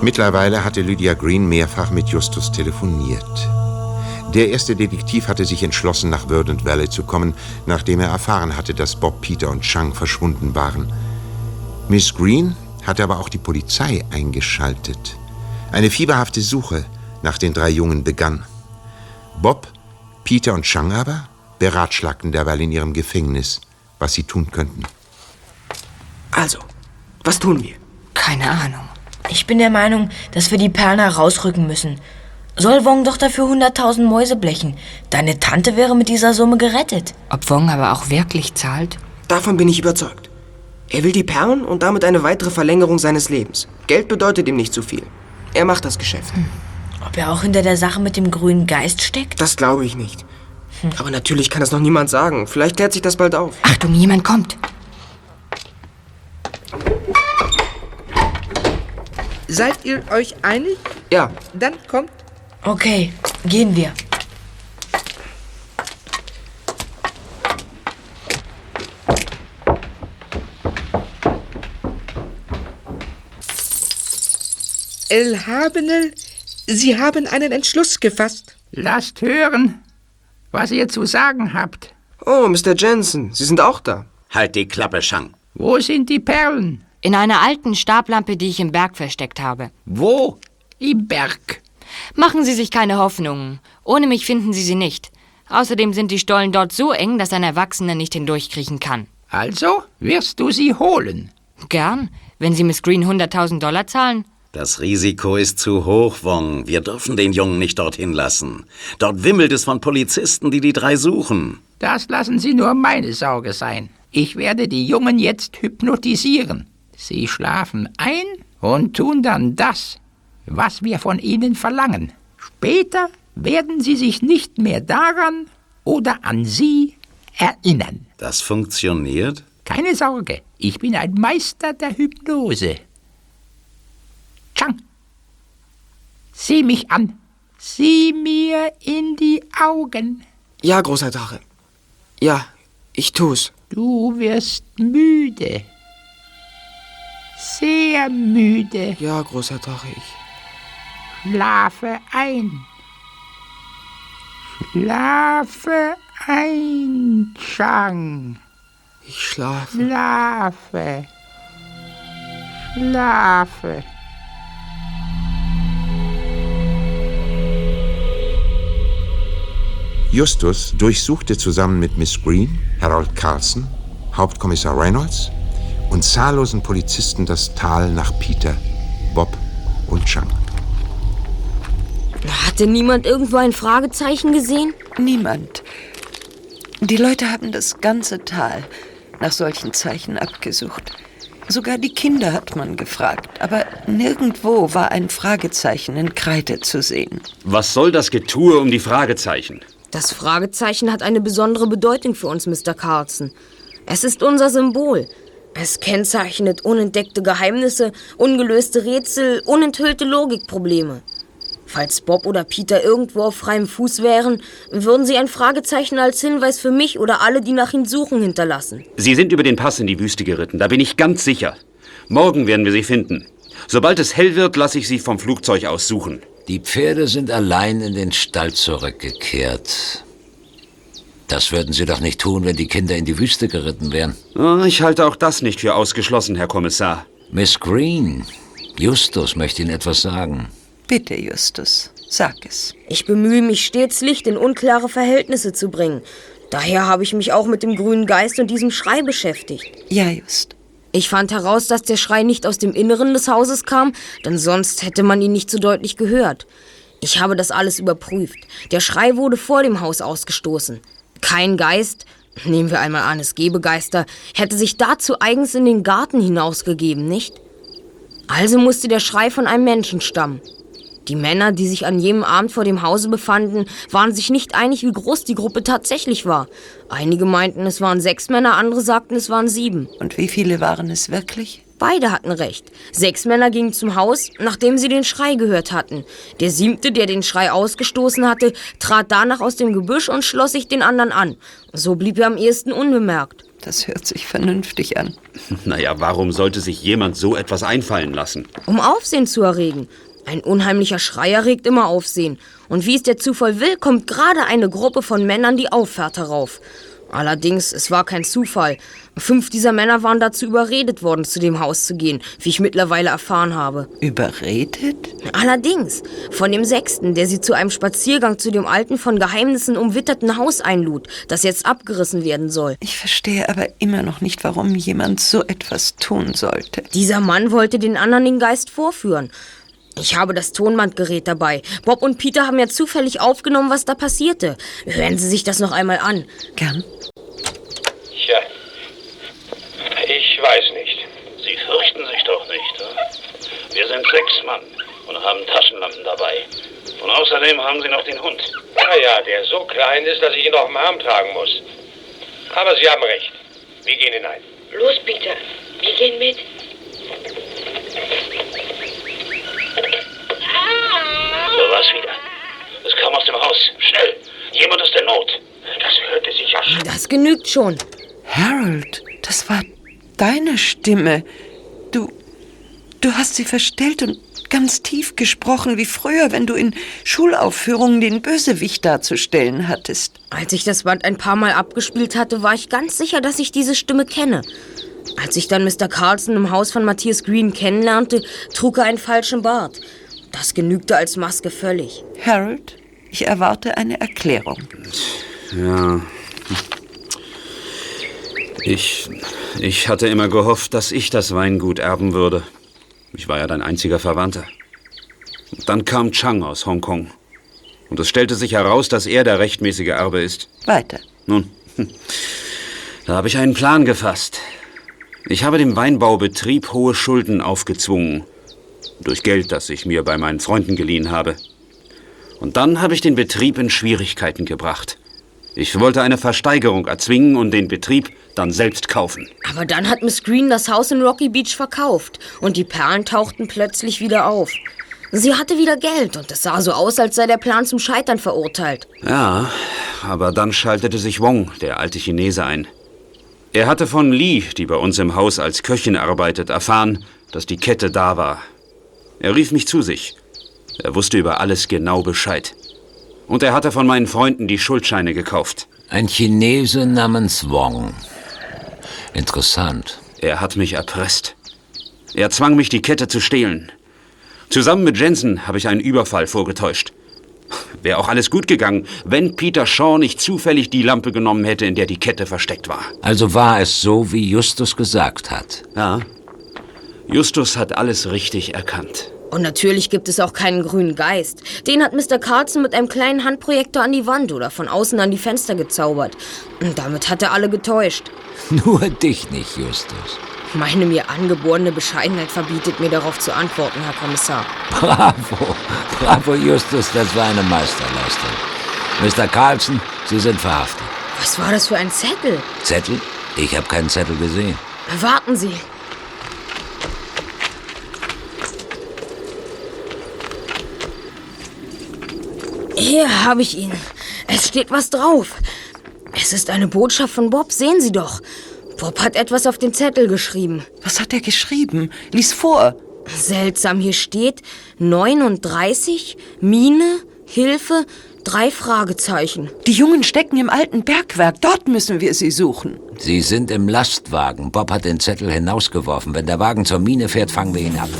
Speaker 7: Mittlerweile hatte Lydia Green mehrfach mit Justus telefoniert. Der erste Detektiv hatte sich entschlossen, nach Verdant Valley zu kommen, nachdem er erfahren hatte, dass Bob, Peter und Chang verschwunden waren. Miss Green hatte aber auch die Polizei eingeschaltet. Eine fieberhafte Suche nach den drei Jungen begann. Bob, Peter und Chang aber beratschlagten derweil in ihrem Gefängnis, was sie tun könnten.
Speaker 12: Also, was tun wir?
Speaker 2: Keine Ahnung. Ich bin der Meinung, dass wir die Perlen herausrücken müssen. Soll Wong doch dafür 100.000 Mäuse blechen. Deine Tante wäre mit dieser Summe gerettet.
Speaker 3: Ob Wong aber auch wirklich zahlt?
Speaker 12: Davon bin ich überzeugt. Er will die Perlen und damit eine weitere Verlängerung seines Lebens. Geld bedeutet ihm nicht zu viel. Er macht das Geschäft.
Speaker 2: Hm. Ob er auch hinter der Sache mit dem grünen Geist steckt?
Speaker 12: Das glaube ich nicht. Aber natürlich kann es noch niemand sagen. Vielleicht klärt sich das bald auf.
Speaker 3: Achtung, jemand kommt.
Speaker 18: Seid ihr euch einig?
Speaker 12: Ja.
Speaker 18: Dann kommt.
Speaker 2: Okay, gehen wir.
Speaker 18: El Habenel, Sie haben einen Entschluss gefasst.
Speaker 17: Lasst hören, was ihr zu sagen habt.
Speaker 12: Oh, Mr. Jensen, Sie sind auch da.
Speaker 15: Halt die Klappe, Shang.
Speaker 17: Wo sind die Perlen?
Speaker 3: In einer alten Stablampe, die ich im Berg versteckt habe.
Speaker 17: Wo? Im Berg.
Speaker 3: Machen Sie sich keine Hoffnungen. Ohne mich finden Sie sie nicht. Außerdem sind die Stollen dort so eng, dass ein Erwachsener nicht hindurchkriechen kann.
Speaker 17: Also wirst du sie holen.
Speaker 3: Gern, wenn Sie Miss Green 100.000 Dollar zahlen.
Speaker 15: Das Risiko ist zu hoch, Wong. Wir dürfen den Jungen nicht dorthin lassen. Dort wimmelt es von Polizisten, die die drei suchen.
Speaker 17: Das lassen Sie nur meine Sorge sein. Ich werde die Jungen jetzt hypnotisieren. Sie schlafen ein und tun dann das, was wir von ihnen verlangen. Später werden sie sich nicht mehr daran oder an sie erinnern.
Speaker 15: Das funktioniert?
Speaker 17: Keine Sorge, ich bin ein Meister der Hypnose. Chang, sieh mich an. Sieh mir in die Augen.
Speaker 12: Ja, großer Drache. Ja, ich tu's.
Speaker 17: Du wirst müde. Sehr müde.
Speaker 12: Ja, großer Drache, ich.
Speaker 17: Schlafe ein. Schlafe ein, Chang.
Speaker 12: Ich schlafe.
Speaker 17: Schlafe. Schlafe.
Speaker 7: Justus durchsuchte zusammen mit Miss Green, Harold Carlson, Hauptkommissar Reynolds und zahllosen Polizisten das Tal nach Peter, Bob und Chang.
Speaker 8: Hat denn niemand irgendwo ein Fragezeichen gesehen?
Speaker 13: Niemand. Die Leute haben das ganze Tal nach solchen Zeichen abgesucht. Sogar die Kinder hat man gefragt, aber nirgendwo war ein Fragezeichen in Kreide zu sehen.
Speaker 5: Was soll das Getue um die Fragezeichen?
Speaker 8: Das Fragezeichen hat eine besondere Bedeutung für uns, Mr. Carlson. Es ist unser Symbol. Es kennzeichnet unentdeckte Geheimnisse, ungelöste Rätsel, unenthüllte Logikprobleme. Falls Bob oder Peter irgendwo auf freiem Fuß wären, würden sie ein Fragezeichen als Hinweis für mich oder alle, die nach ihnen suchen, hinterlassen.
Speaker 5: Sie sind über den Pass in die Wüste geritten, da bin ich ganz sicher. Morgen werden wir sie finden. Sobald es hell wird, lasse ich sie vom Flugzeug aus suchen.
Speaker 9: Die Pferde sind allein in den Stall zurückgekehrt. Das würden sie doch nicht tun, wenn die Kinder in die Wüste geritten wären.
Speaker 5: Oh, Ich halte auch das nicht für ausgeschlossen, Herr Kommissar.
Speaker 9: Miss Green, Justus möchte Ihnen etwas sagen.
Speaker 13: Bitte, Justus, sag es.
Speaker 8: Ich bemühe mich stets, Licht in unklare Verhältnisse zu bringen. Daher habe ich mich auch mit dem grünen Geist und diesem Schrei beschäftigt.
Speaker 13: Ja, just.
Speaker 8: Ich fand heraus, dass der Schrei nicht aus dem Inneren des Hauses kam, denn sonst hätte man ihn nicht so deutlich gehört. Ich habe das alles überprüft. Der Schrei wurde vor dem Haus ausgestoßen. Kein Geist, nehmen wir einmal an, es gebe Geister, hätte sich dazu eigens in den Garten hinausgegeben, nicht? Also musste der Schrei von einem Menschen stammen. Die Männer, die sich an jenem Abend vor dem Hause befanden, waren sich nicht einig, wie groß die Gruppe tatsächlich war. Einige meinten, es waren sechs Männer, andere sagten, es waren sieben.
Speaker 13: Und wie viele waren es wirklich?
Speaker 8: Beide hatten recht. Sechs Männer gingen zum Haus, nachdem sie den Schrei gehört hatten. Der siebte, der den Schrei ausgestoßen hatte, trat danach aus dem Gebüsch und schloss sich den anderen an. So blieb er am ehesten unbemerkt.
Speaker 13: Das hört sich vernünftig an.
Speaker 5: Naja, warum sollte sich jemand so etwas einfallen lassen?
Speaker 8: Um Aufsehen zu erregen. Ein unheimlicher Schrei erregt immer Aufsehen. Und wie es der Zufall will, kommt gerade eine Gruppe von Männern die Auffahrt herauf. Allerdings, es war kein Zufall. Fünf dieser Männer waren dazu überredet worden, zu dem Haus zu gehen, wie ich mittlerweile erfahren habe.
Speaker 13: Überredet?
Speaker 8: Allerdings, von dem Sechsten, der sie zu einem Spaziergang zu dem alten, von Geheimnissen umwitterten Haus einlud, das jetzt abgerissen werden soll.
Speaker 13: Ich verstehe aber immer noch nicht, warum jemand so etwas tun sollte.
Speaker 8: Dieser Mann wollte den anderen den Geist vorführen. Ich habe das Tonbandgerät dabei. Bob und Peter haben ja zufällig aufgenommen, was da passierte. Hören Sie sich das noch einmal an.
Speaker 13: Gern.
Speaker 19: Tja, ich weiß nicht. Sie fürchten sich doch nicht. Hm? Wir sind sechs Mann und haben Taschenlampen dabei. Und außerdem haben sie noch den Hund. Naja, der so klein ist, dass ich ihn auf dem Arm tragen muss. Aber Sie haben recht. Wir gehen hinein.
Speaker 14: Los, Peter, wir gehen mit.
Speaker 19: So was wieder. Es kam aus dem Haus. Schnell! Jemand ist in Not. Das hörte sich ja schon.
Speaker 8: Das genügt schon.
Speaker 13: Harold, das war deine Stimme. Du. Du hast sie verstellt und ganz tief gesprochen, wie früher, wenn du in Schulaufführungen den Bösewicht darzustellen hattest.
Speaker 8: Als ich das Band ein paar Mal abgespielt hatte, war ich ganz sicher, dass ich diese Stimme kenne. Als ich dann Mr. Carlson im Haus von Matthias Green kennenlernte, trug er einen falschen Bart. Das genügte als Maske völlig.
Speaker 13: Harold, ich erwarte eine Erklärung.
Speaker 5: Ja. Ich. Ich hatte immer gehofft, dass ich das Weingut erben würde. Ich war ja dein einziger Verwandter. Dann kam Chang aus Hongkong. Und es stellte sich heraus, dass er der rechtmäßige Erbe ist.
Speaker 13: Weiter.
Speaker 5: Nun, da habe ich einen Plan gefasst. Ich habe dem Weinbaubetrieb hohe Schulden aufgezwungen. Durch Geld, das ich mir bei meinen Freunden geliehen habe. Und dann habe ich den Betrieb in Schwierigkeiten gebracht. Ich wollte eine Versteigerung erzwingen und den Betrieb dann selbst kaufen.
Speaker 8: Aber dann hat Miss Green das Haus in Rocky Beach verkauft und die Perlen tauchten plötzlich wieder auf. Sie hatte wieder Geld und es sah so aus, als sei der Plan zum Scheitern verurteilt.
Speaker 5: Ja, aber dann schaltete sich Wong, der alte Chinese, ein. Er hatte von Lee, die bei uns im Haus als Köchin arbeitet, erfahren, dass die Kette da war. Er rief mich zu sich. Er wusste über alles genau Bescheid. Und er hatte von meinen Freunden die Schuldscheine gekauft.
Speaker 9: Ein Chinese namens Wong. Interessant.
Speaker 5: Er hat mich erpresst. Er zwang mich, die Kette zu stehlen. Zusammen mit Jensen habe ich einen Überfall vorgetäuscht. Wäre auch alles gut gegangen, wenn Peter Shaw nicht zufällig die Lampe genommen hätte, in der die Kette versteckt war.
Speaker 9: Also war es so, wie Justus gesagt hat.
Speaker 5: Ja. Justus hat alles richtig erkannt.
Speaker 8: Und natürlich gibt es auch keinen grünen Geist. Den hat Mr. Carlson mit einem kleinen Handprojektor an die Wand oder von außen an die Fenster gezaubert. Und damit hat er alle getäuscht.
Speaker 9: Nur dich nicht, Justus.
Speaker 8: Meine mir angeborene Bescheidenheit verbietet mir darauf zu antworten, Herr Kommissar.
Speaker 9: Bravo, bravo, Justus, das war eine Meisterleistung. Mr. Carlson, Sie sind verhaftet.
Speaker 8: Was war das für ein Zettel?
Speaker 9: Zettel? Ich habe keinen Zettel gesehen.
Speaker 8: Warten Sie. Hier habe ich ihn. Es steht was drauf. Es ist eine Botschaft von Bob, sehen Sie doch. Bob hat etwas auf den Zettel geschrieben.
Speaker 13: Was hat er geschrieben? Lies vor.
Speaker 8: Seltsam, hier steht 39, Mine, Hilfe, drei Fragezeichen.
Speaker 13: Die Jungen stecken im alten Bergwerk. Dort müssen wir sie suchen.
Speaker 9: Sie sind im Lastwagen. Bob hat den Zettel hinausgeworfen. Wenn der Wagen zur Mine fährt, fangen wir ihn ab.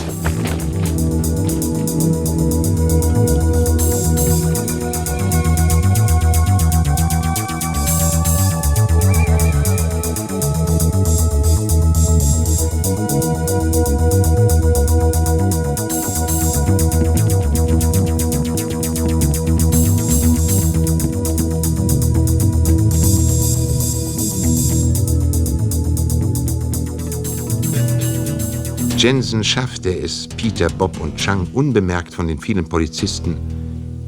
Speaker 7: Jensen schaffte es, Peter, Bob und Chang unbemerkt von den vielen Polizisten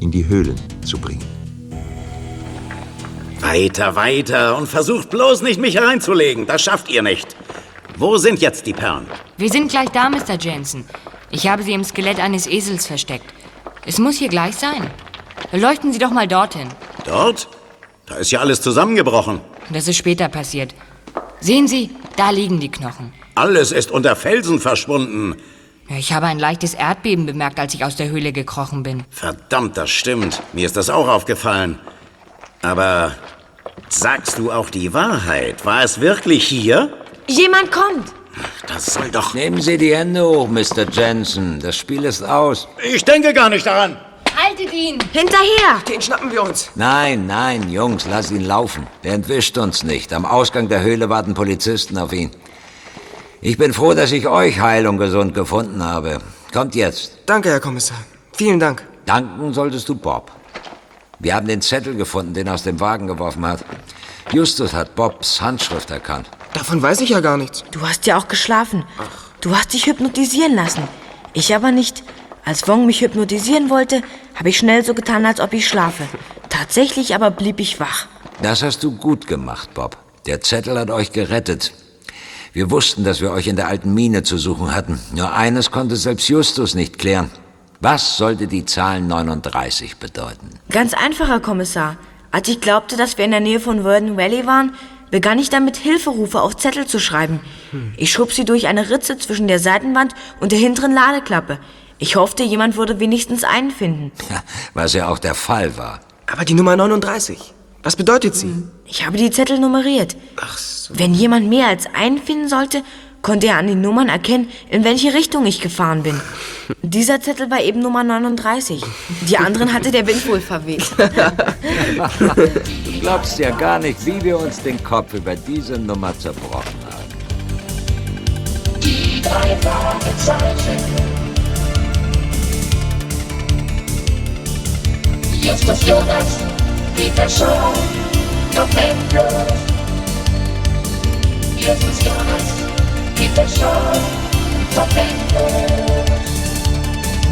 Speaker 7: in die Höhlen zu bringen.
Speaker 15: Weiter, weiter und versucht bloß nicht, mich reinzulegen. Das schafft ihr nicht. Wo sind jetzt die Perlen?
Speaker 3: Wir sind gleich da, Mr. Jensen. Ich habe sie im Skelett eines Esels versteckt. Es muss hier gleich sein. Leuchten Sie doch mal dorthin.
Speaker 15: Dort? Da ist ja alles zusammengebrochen.
Speaker 3: Das ist später passiert. Sehen Sie, da liegen die Knochen.
Speaker 15: Alles ist unter Felsen verschwunden.
Speaker 3: Ich habe ein leichtes Erdbeben bemerkt, als ich aus der Höhle gekrochen bin.
Speaker 15: Verdammt, das stimmt. Mir ist das auch aufgefallen. Aber sagst du auch die Wahrheit? War es wirklich hier?
Speaker 8: Jemand kommt.
Speaker 15: Das soll doch.
Speaker 9: Nehmen Sie die Hände hoch, Mr. Jensen. Das Spiel ist aus.
Speaker 15: Ich denke gar nicht daran.
Speaker 3: Haltet ihn!
Speaker 8: Hinterher!
Speaker 12: Den schnappen wir uns.
Speaker 9: Nein, nein, Jungs, lass ihn laufen. Der entwischt uns nicht. Am Ausgang der Höhle warten Polizisten auf ihn. Ich bin froh, dass ich euch heil und gesund gefunden habe. Kommt jetzt.
Speaker 12: Danke, Herr Kommissar. Vielen Dank.
Speaker 9: Danken solltest du Bob. Wir haben den Zettel gefunden, den er aus dem Wagen geworfen hat. Justus hat Bobs Handschrift erkannt.
Speaker 12: Davon weiß ich ja gar nichts.
Speaker 2: Du hast ja auch geschlafen. Du hast dich hypnotisieren lassen. Ich aber nicht. Als Wong mich hypnotisieren wollte, habe ich schnell so getan, als ob ich schlafe. Tatsächlich aber blieb ich wach.
Speaker 9: Das hast du gut gemacht, Bob. Der Zettel hat euch gerettet. Wir wussten, dass wir euch in der alten Mine zu suchen hatten. Nur eines konnte selbst Justus nicht klären. Was sollte die Zahl 39 bedeuten?
Speaker 2: Ganz einfach, Herr Kommissar. Als ich glaubte, dass wir in der Nähe von Verdon Valley waren, begann ich damit, Hilferufe auf Zettel zu schreiben. Ich schob sie durch eine Ritze zwischen der Seitenwand und der hinteren Ladeklappe. Ich hoffte, jemand würde wenigstens einen finden.
Speaker 9: Was ja auch der Fall war.
Speaker 12: Aber die Nummer 39, was bedeutet sie?
Speaker 2: Ich habe die Zettel nummeriert. Wenn jemand mehr als einen finden sollte, konnte er an den Nummern erkennen, in welche Richtung ich gefahren bin. Dieser Zettel war eben Nummer 39. Die anderen hatte der Wind wohl verweht.
Speaker 9: du glaubst ja gar nicht, wie wir uns den Kopf über diese Nummer zerbrochen haben.
Speaker 1: Die drei Fragezeichen. Justus Jonas, Peter Shaw, Bob Andrews. Justus Jonas, Peter Shaw, Bob Andrews.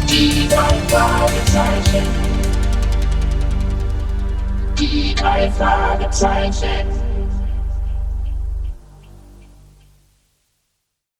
Speaker 1: Die drei Fragezeichen. Die drei Fragezeichen.